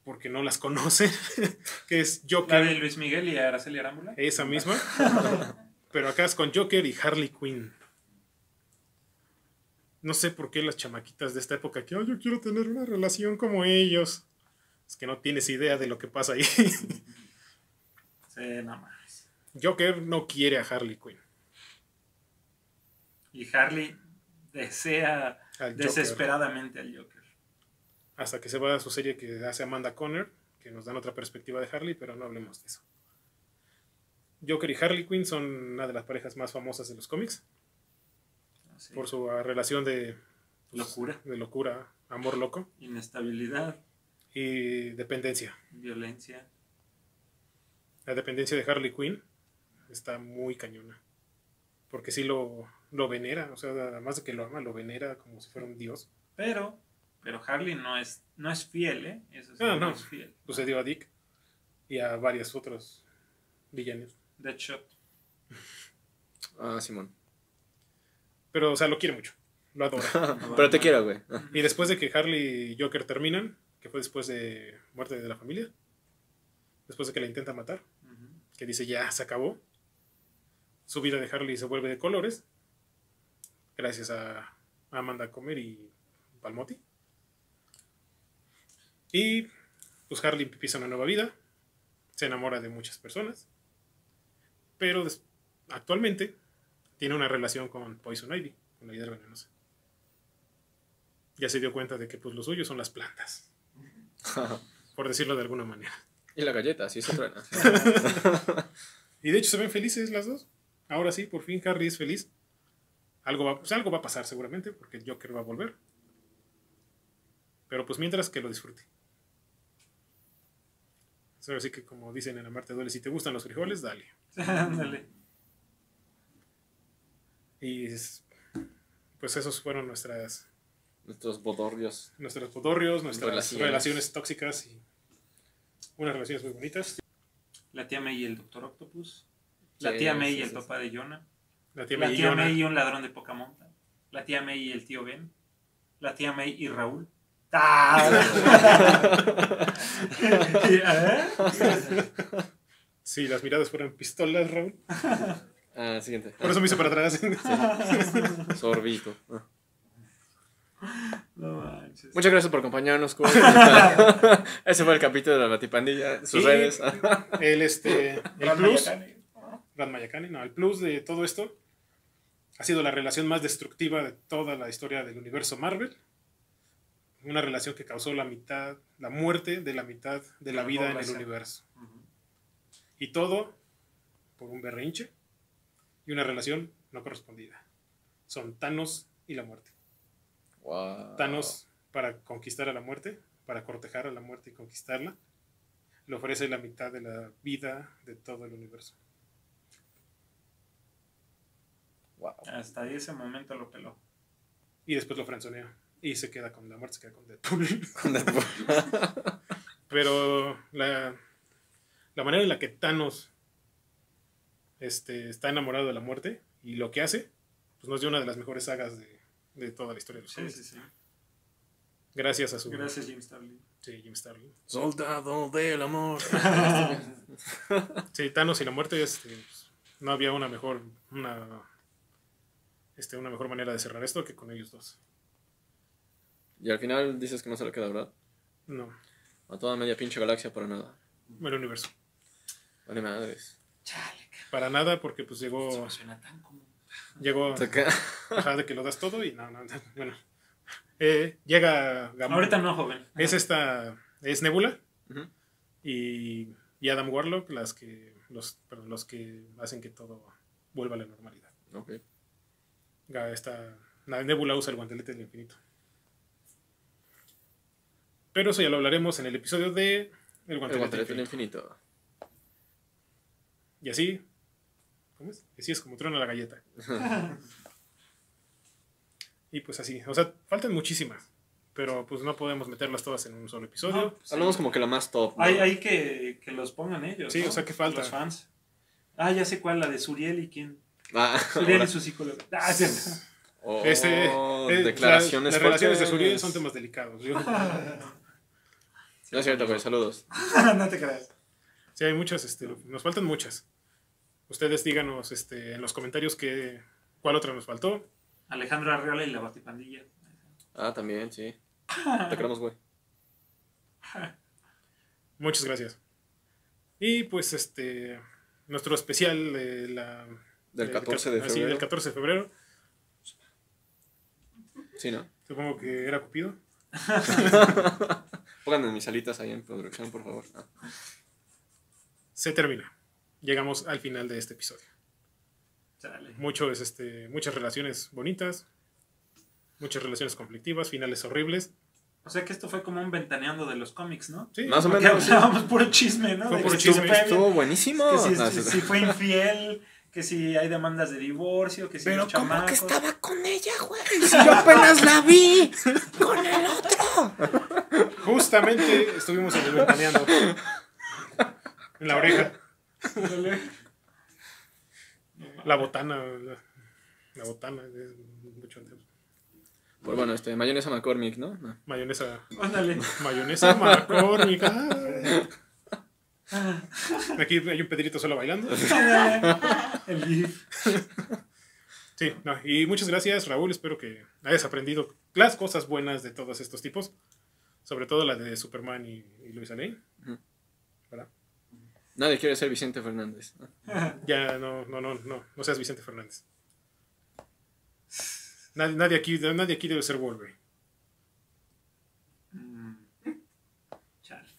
porque no las conoce, que es La Joker, de Luis Miguel y Araceli Arámbula. esa misma, pero acá es con Joker y Harley Quinn. No sé por qué las chamaquitas de esta época que "Ay, yo quiero tener una relación como ellos. Es que no tienes idea de lo que pasa ahí. Sí, más. Joker no quiere a Harley Quinn. Y Harley desea Al desesperadamente al Joker. Hasta que se va a su serie que hace Amanda Conner, que nos dan otra perspectiva de Harley, pero no hablemos de eso. Joker y Harley Quinn son una de las parejas más famosas de los cómics Así. por su ah, relación de pues, Locura. de locura, amor loco Inestabilidad, y dependencia. violencia. La dependencia de Harley Quinn está muy cañona. Porque sí lo, lo venera, o sea, además de que lo ama, lo venera como si fuera un dios. Pero, pero Harley no es, no es fiel, ¿eh? Eso sí, Ah, no, no. es fiel. Sucedió a Dick. y a varios otros villanos. Deadshot. Ah, Simón. Pero, o sea, lo quiere mucho. Lo adora. Pero te quiero, güey. y después de que Harley y Joker terminan, que fue después de muerte de la familia, después de que la intenta matar, que dice ya se acabó, su vida de Harley se vuelve de colores, gracias a Amanda Comer y Palmotti. Y pues Harley empieza una nueva vida, se enamora de muchas personas, pero actualmente tiene una relación con Poison Ivy, con la hidra venenosa. Ya se dio cuenta de que pues lo suyo son las plantas, por decirlo de alguna manera. y la galleta, sí se truena. Y de hecho se ven felices las dos. Ahora sí, por fin Harry es feliz. Algo va, pues algo va a pasar seguramente, porque el Joker va a volver. Pero pues mientras que lo disfrute. Así que como dicen en la Marte Duele, si te gustan los frijoles, dale. Ándale. Y es- pues esos fueron nuestras, Nuestros bodorrios. nuestros podorrios, nuestras Relaciones. relaciones. tóxicas y unas relaciones muy bonitas. La tía May y el Doctor Octopus. La Sí, tía May sí, y el sí, papá de Jonah. La tía La May y tía Jonah. May y un ladrón de poca monta. La tía May y el tío Ben. La tía May y Raúl. ¡Ah! ¿Eh? Sí, las miradas fueron pistolas, Raúl. Ah, siguiente. Por eso me hice para atrás. Sorbito. Ah. No manches. Muchas gracias por acompañarnos. Ese fue el capítulo de la Batipandilla. Sus Y- redes. El, este, el plus, Mayakane, no, el plus de todo esto ha sido la relación más destructiva de toda la historia del universo Marvel. Una relación que causó la mitad, la muerte de la mitad de la La vida en el población. universo. Y todo por un berrinche y una relación no correspondida. Son Thanos y la muerte. Wow. Thanos, para conquistar a la muerte, para cortejar a la muerte y conquistarla, le ofrece la mitad de la vida de todo el universo. Wow. Hasta ahí ese momento lo peló. Y después lo frenzonea. Y se queda con la muerte, se queda con Deadpool. Con Deadpool. Pero la, la manera en la que Thanos este, está enamorado de la muerte y lo que hace, pues nos dio una de las mejores sagas de, de toda la historia de los Sí, cómics. sí, sí. Gracias a su... Gracias, Jim Starlin. Sí, Jim Starlin. Soldado del amor. Sí, Thanos y la muerte, este, pues, no había una mejor, una, este, una mejor manera de cerrar esto que con ellos dos. Y al final dices que no se le queda, ¿verdad? No, A toda media pinche galaxia para nada. el universo. Vale madres. Chale, Para nada, porque pues llegó, suena tan común. llegó, ajá, de que lo das todo y no, no, no, bueno. Eh, llega Gamora. Ahorita no, joven. Es esta, es Nebula y, y Adam Warlock las que, los, perdón, los que hacen que todo vuelva a la normalidad. Ok. Esta, la Nebula usa el guantelete del infinito. Pero eso ya lo hablaremos en el episodio de El El guantelete, guantelete del infinito. infinito. Y así, ¿cómo es? Así es como truena la galleta. y pues así, o sea, faltan muchísimas, pero pues no podemos meterlas todas en un solo episodio. No, pues, Hablamos como que la más top. ¿no? Hay, hay que, que los pongan ellos. Sí, ¿no? o sea, que falta. Los fans. Ah, ya sé cuál, la de Suriel y quién. Ah, y su psicólogo. Ah, cierto. Oh, Este, eh, declaraciones las, las relaciones de. Suriel son temas delicados. Yo- No es cierto, güey. Saludos. no te creas. sí, hay muchas, este, nos faltan muchas. Ustedes díganos este, en los comentarios que, cuál otra nos faltó. Alejandro Arriola y la Batipandilla. Ah, también, sí. Te queremos, güey. Muchas gracias. Y pues este nuestro especial de la Del 14 de ah, sí, febrero. del 14 de febrero. Sí, ¿no? Supongo que era Cupido. Pónganme mis alitas ahí en producción, por favor. Ah. Se termina. Llegamos al final de este episodio. Chale. Muchos, este, muchas relaciones bonitas, muchas relaciones conflictivas, finales horribles. O sea que esto fue como un ventaneando de los cómics, ¿no? Sí, Más o Porque menos. sí. hablábamos puro chisme, ¿no? Fue De puro chisme. Estuvo buenísimo. Que si, No, si- sí, si fue infiel, que si hay demandas de divorcio, que si Pero los ¿cómo que estaba con ella, güey? Si yo apenas la vi con el otro. Justamente estuvimos en el ventaneando. En la oreja. La botana. La, la botana. es mucho antes. Pues bueno, este, mayonesa McCormick, ¿no? No. Mayonesa. Ándale. Mayonesa McCormick. Aquí hay un Pedrito solo bailando. El GIF. Sí, no, y muchas gracias, Raúl. Espero que hayas aprendido las cosas buenas de todos estos tipos. Sobre todo la de Superman y, y Luis. Ujú. ¿Verdad? Nadie quiere ser Vicente Fernández. Ya no, no, no, no, no seas Vicente Fernández. Nadie, nadie aquí, nadie aquí debe ser Wolverine. Mm. Chale.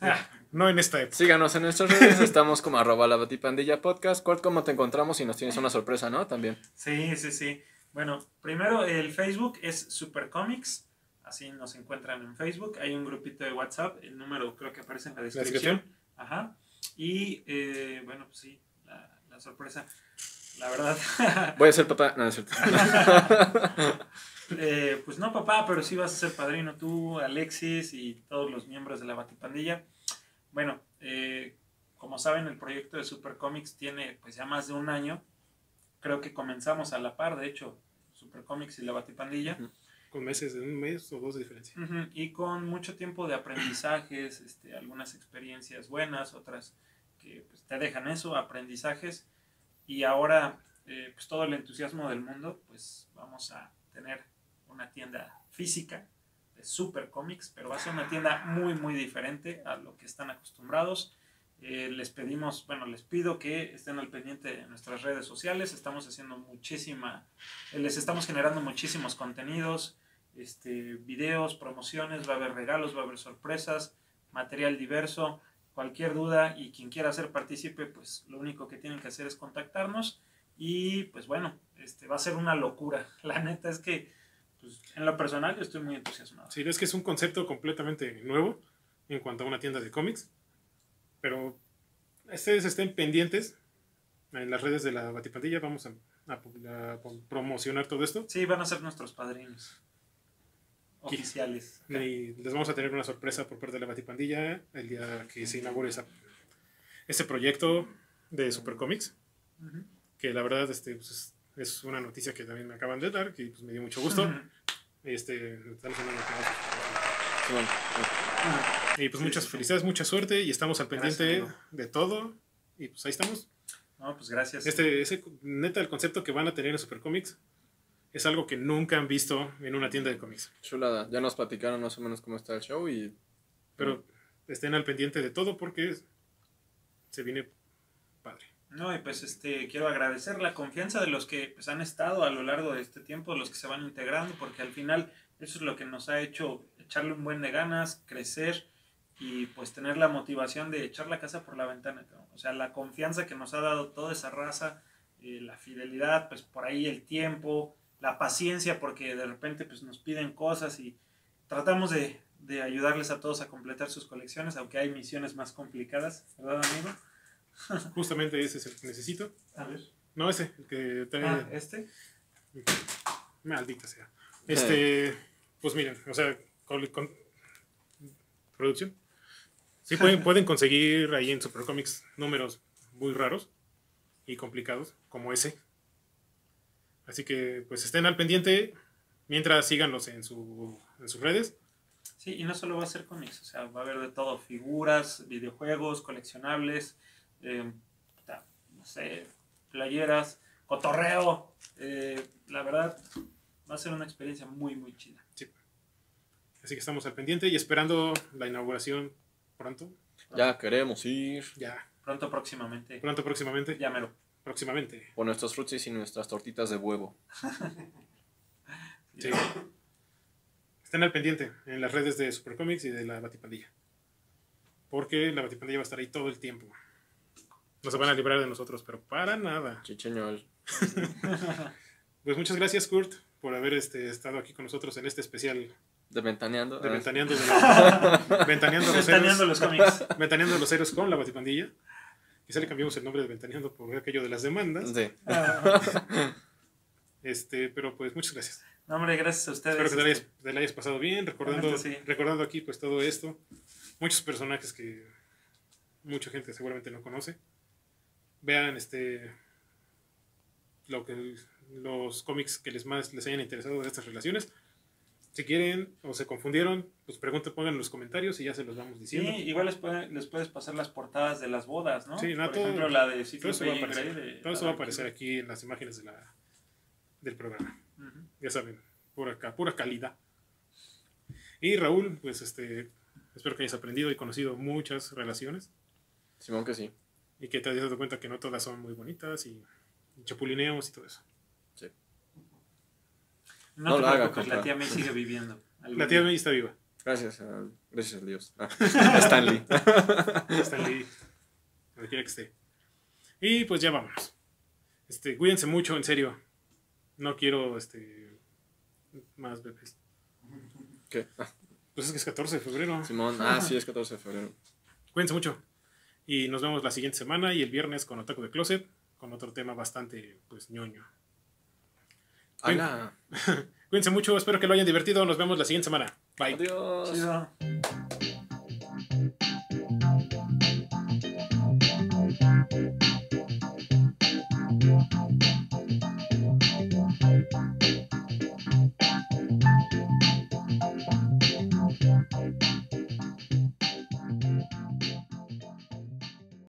Ah, No en esta época. Síganos en nuestras redes, estamos como arroba la batipandilla podcast. Kurt, ¿cómo te encontramos? Y nos tienes una sorpresa, ¿no? También. Sí, sí, sí. Bueno, primero el Facebook es Supercomics. Así nos encuentran en Facebook. Hay un grupito de WhatsApp. El número creo que aparece en la descripción. Ajá. Y eh, bueno, pues sí, la, la sorpresa. La verdad. Voy a ser papá. No, no es cierto. Eh, pues no, papá, pero sí vas a ser padrino tú, Alexis y todos los miembros de la Batipandilla. Bueno, eh, como saben, el proyecto de Supercomics tiene pues ya más de un año. Creo que comenzamos a la par, de hecho, Supercomics y la Batipandilla. Con meses, de un mes o dos de diferencia. Y con mucho tiempo de aprendizajes, este, algunas experiencias buenas, otras que pues, te dejan eso, aprendizajes. Y ahora, eh, pues todo el entusiasmo del mundo, pues vamos a tener una tienda física Super Comics, pero va a ser una tienda muy, muy diferente a lo que están acostumbrados. Eh, les pedimos, bueno, les pido que estén al pendiente de nuestras redes sociales. Estamos haciendo muchísima, eh, les estamos generando muchísimos contenidos, este, videos, promociones, va a haber regalos, va a haber sorpresas, material diverso. Cualquier duda y quien quiera ser partícipe, pues lo único que tienen que hacer es contactarnos. Y pues bueno, este, va a ser una locura. La neta es que, pues, en lo personal, yo estoy muy entusiasmado. Sí, es que es un concepto completamente nuevo en cuanto a una tienda de cómics. Pero ustedes estén pendientes en las redes de la Batipandilla. Vamos a, a- a promocionar todo esto. Sí, van a ser nuestros padrinos oficiales. Y les vamos a tener una sorpresa por parte de la Batipandilla el día que se inaugure esa, este proyecto de Supercomics. Ujú. Que la verdad este, pues, es, una noticia que también me acaban de dar, que pues, me dio mucho gusto. Ujú. Este, bueno. Y pues muchas sí, sí. felicidades, mucha suerte y estamos al pendiente de todo. Y pues ahí estamos. No, pues gracias. Este, ese, neta, el concepto que van a tener en Supercomics es algo que nunca han visto en una tienda de cómics. chulada. Ya nos platicaron más o menos cómo está el show y Pero estén al pendiente de todo porque se viene padre. No, y pues este, quiero agradecer la confianza de los que pues, han estado a lo largo de este tiempo, los que se van integrando, porque al final eso es lo que nos ha hecho echarle un buen de ganas, crecer y pues tener la motivación de echar la casa por la ventana. O sea, la confianza que nos ha dado toda esa raza, eh, la fidelidad, pues por ahí el tiempo, la paciencia, porque de repente pues nos piden cosas y tratamos de, de ayudarles a todos a completar sus colecciones, aunque hay misiones más complicadas, ¿verdad amigo? Justamente ese es el que necesito. A ver. No ese, el que trae. Ah, este. Maldita sea. Este, pues miren, o sea, con, con- producción. Sí pueden, pueden conseguir ahí en Supercomics números muy raros y complicados, como ese. Así que pues estén al pendiente mientras síganos en, su, en sus redes. Sí, y no solo va a ser cómics, o sea, va a haber de todo, figuras, videojuegos, coleccionables, eh, no sé, playeras, cotorreo. eh, la verdad, va a ser una experiencia muy, muy chida. Así que estamos al pendiente y esperando la inauguración pronto. ya queremos ir Ya, Pronto, próximamente. pronto próximamente. Llámelo. Próximamente. por nuestros frutsis y nuestras tortitas de huevo. Sí. Estén al pendiente en las redes de Supercomics y de la Batipandilla. Porque la Batipandilla va a estar ahí todo el tiempo. No se van a librar de nosotros, pero para nada. Chicheñol. Pues muchas gracias, Kurt, por haber este, estado aquí con nosotros en este especial De ventaneando. de Ah, Ventaneando, de la- Ventaneando los Ventaneando héroes. los cómics. Ventaneando los héroes con la Batipandilla. Quizá le cambiamos el nombre de Ventaneando por aquello de las demandas. Sí. Ah, Este, pero pues muchas gracias. no, hombre, gracias a ustedes. Espero que te la hayas, este, te la hayas pasado bien, recordando, sí. recordando aquí pues todo esto. Muchos personajes que mucha gente seguramente no conoce. Vean este lo que los cómics que les más les hayan interesado de estas relaciones. Si quieren o se confundieron, pues pregunten, pongan en los comentarios y ya se los vamos Sí, diciendo. igual les, puede- les puedes pasar las portadas de las bodas, ¿no? Sí, no, Por todo- ejemplo, la de Todo Sitting eso va a aparecer, de todo eso va a aparecer aquí en las imágenes de la, del programa. Ya saben, pura, pura calidad. Y Raúl, pues este, espero que hayas aprendido y conocido muchas relaciones Simón que sí. Y que te hayas dado cuenta que no todas son muy bonitas y, y chapulineos y todo eso. sí. No, No te lo haga, preocupes, la compa. tía May sigue viviendo. La tía. May está viva. Gracias a, gracias a Dios. Ah, Stanley. Ahí, donde quiera que esté. Y pues ya vámonos. Este, cuídense mucho, en serio. No quiero este más bebés. ¿Qué? Ah, Pues es que es 14 de febrero. Simón. Ah, sí, es 14 de febrero. Cuídense mucho. Y nos vemos la siguiente semana y el viernes con Otaku de Closet, con otro tema bastante, pues, ñoño. Hola. Cuídense mucho, espero que lo hayan divertido. Nos vemos la siguiente semana. Bye. Adiós. Chido.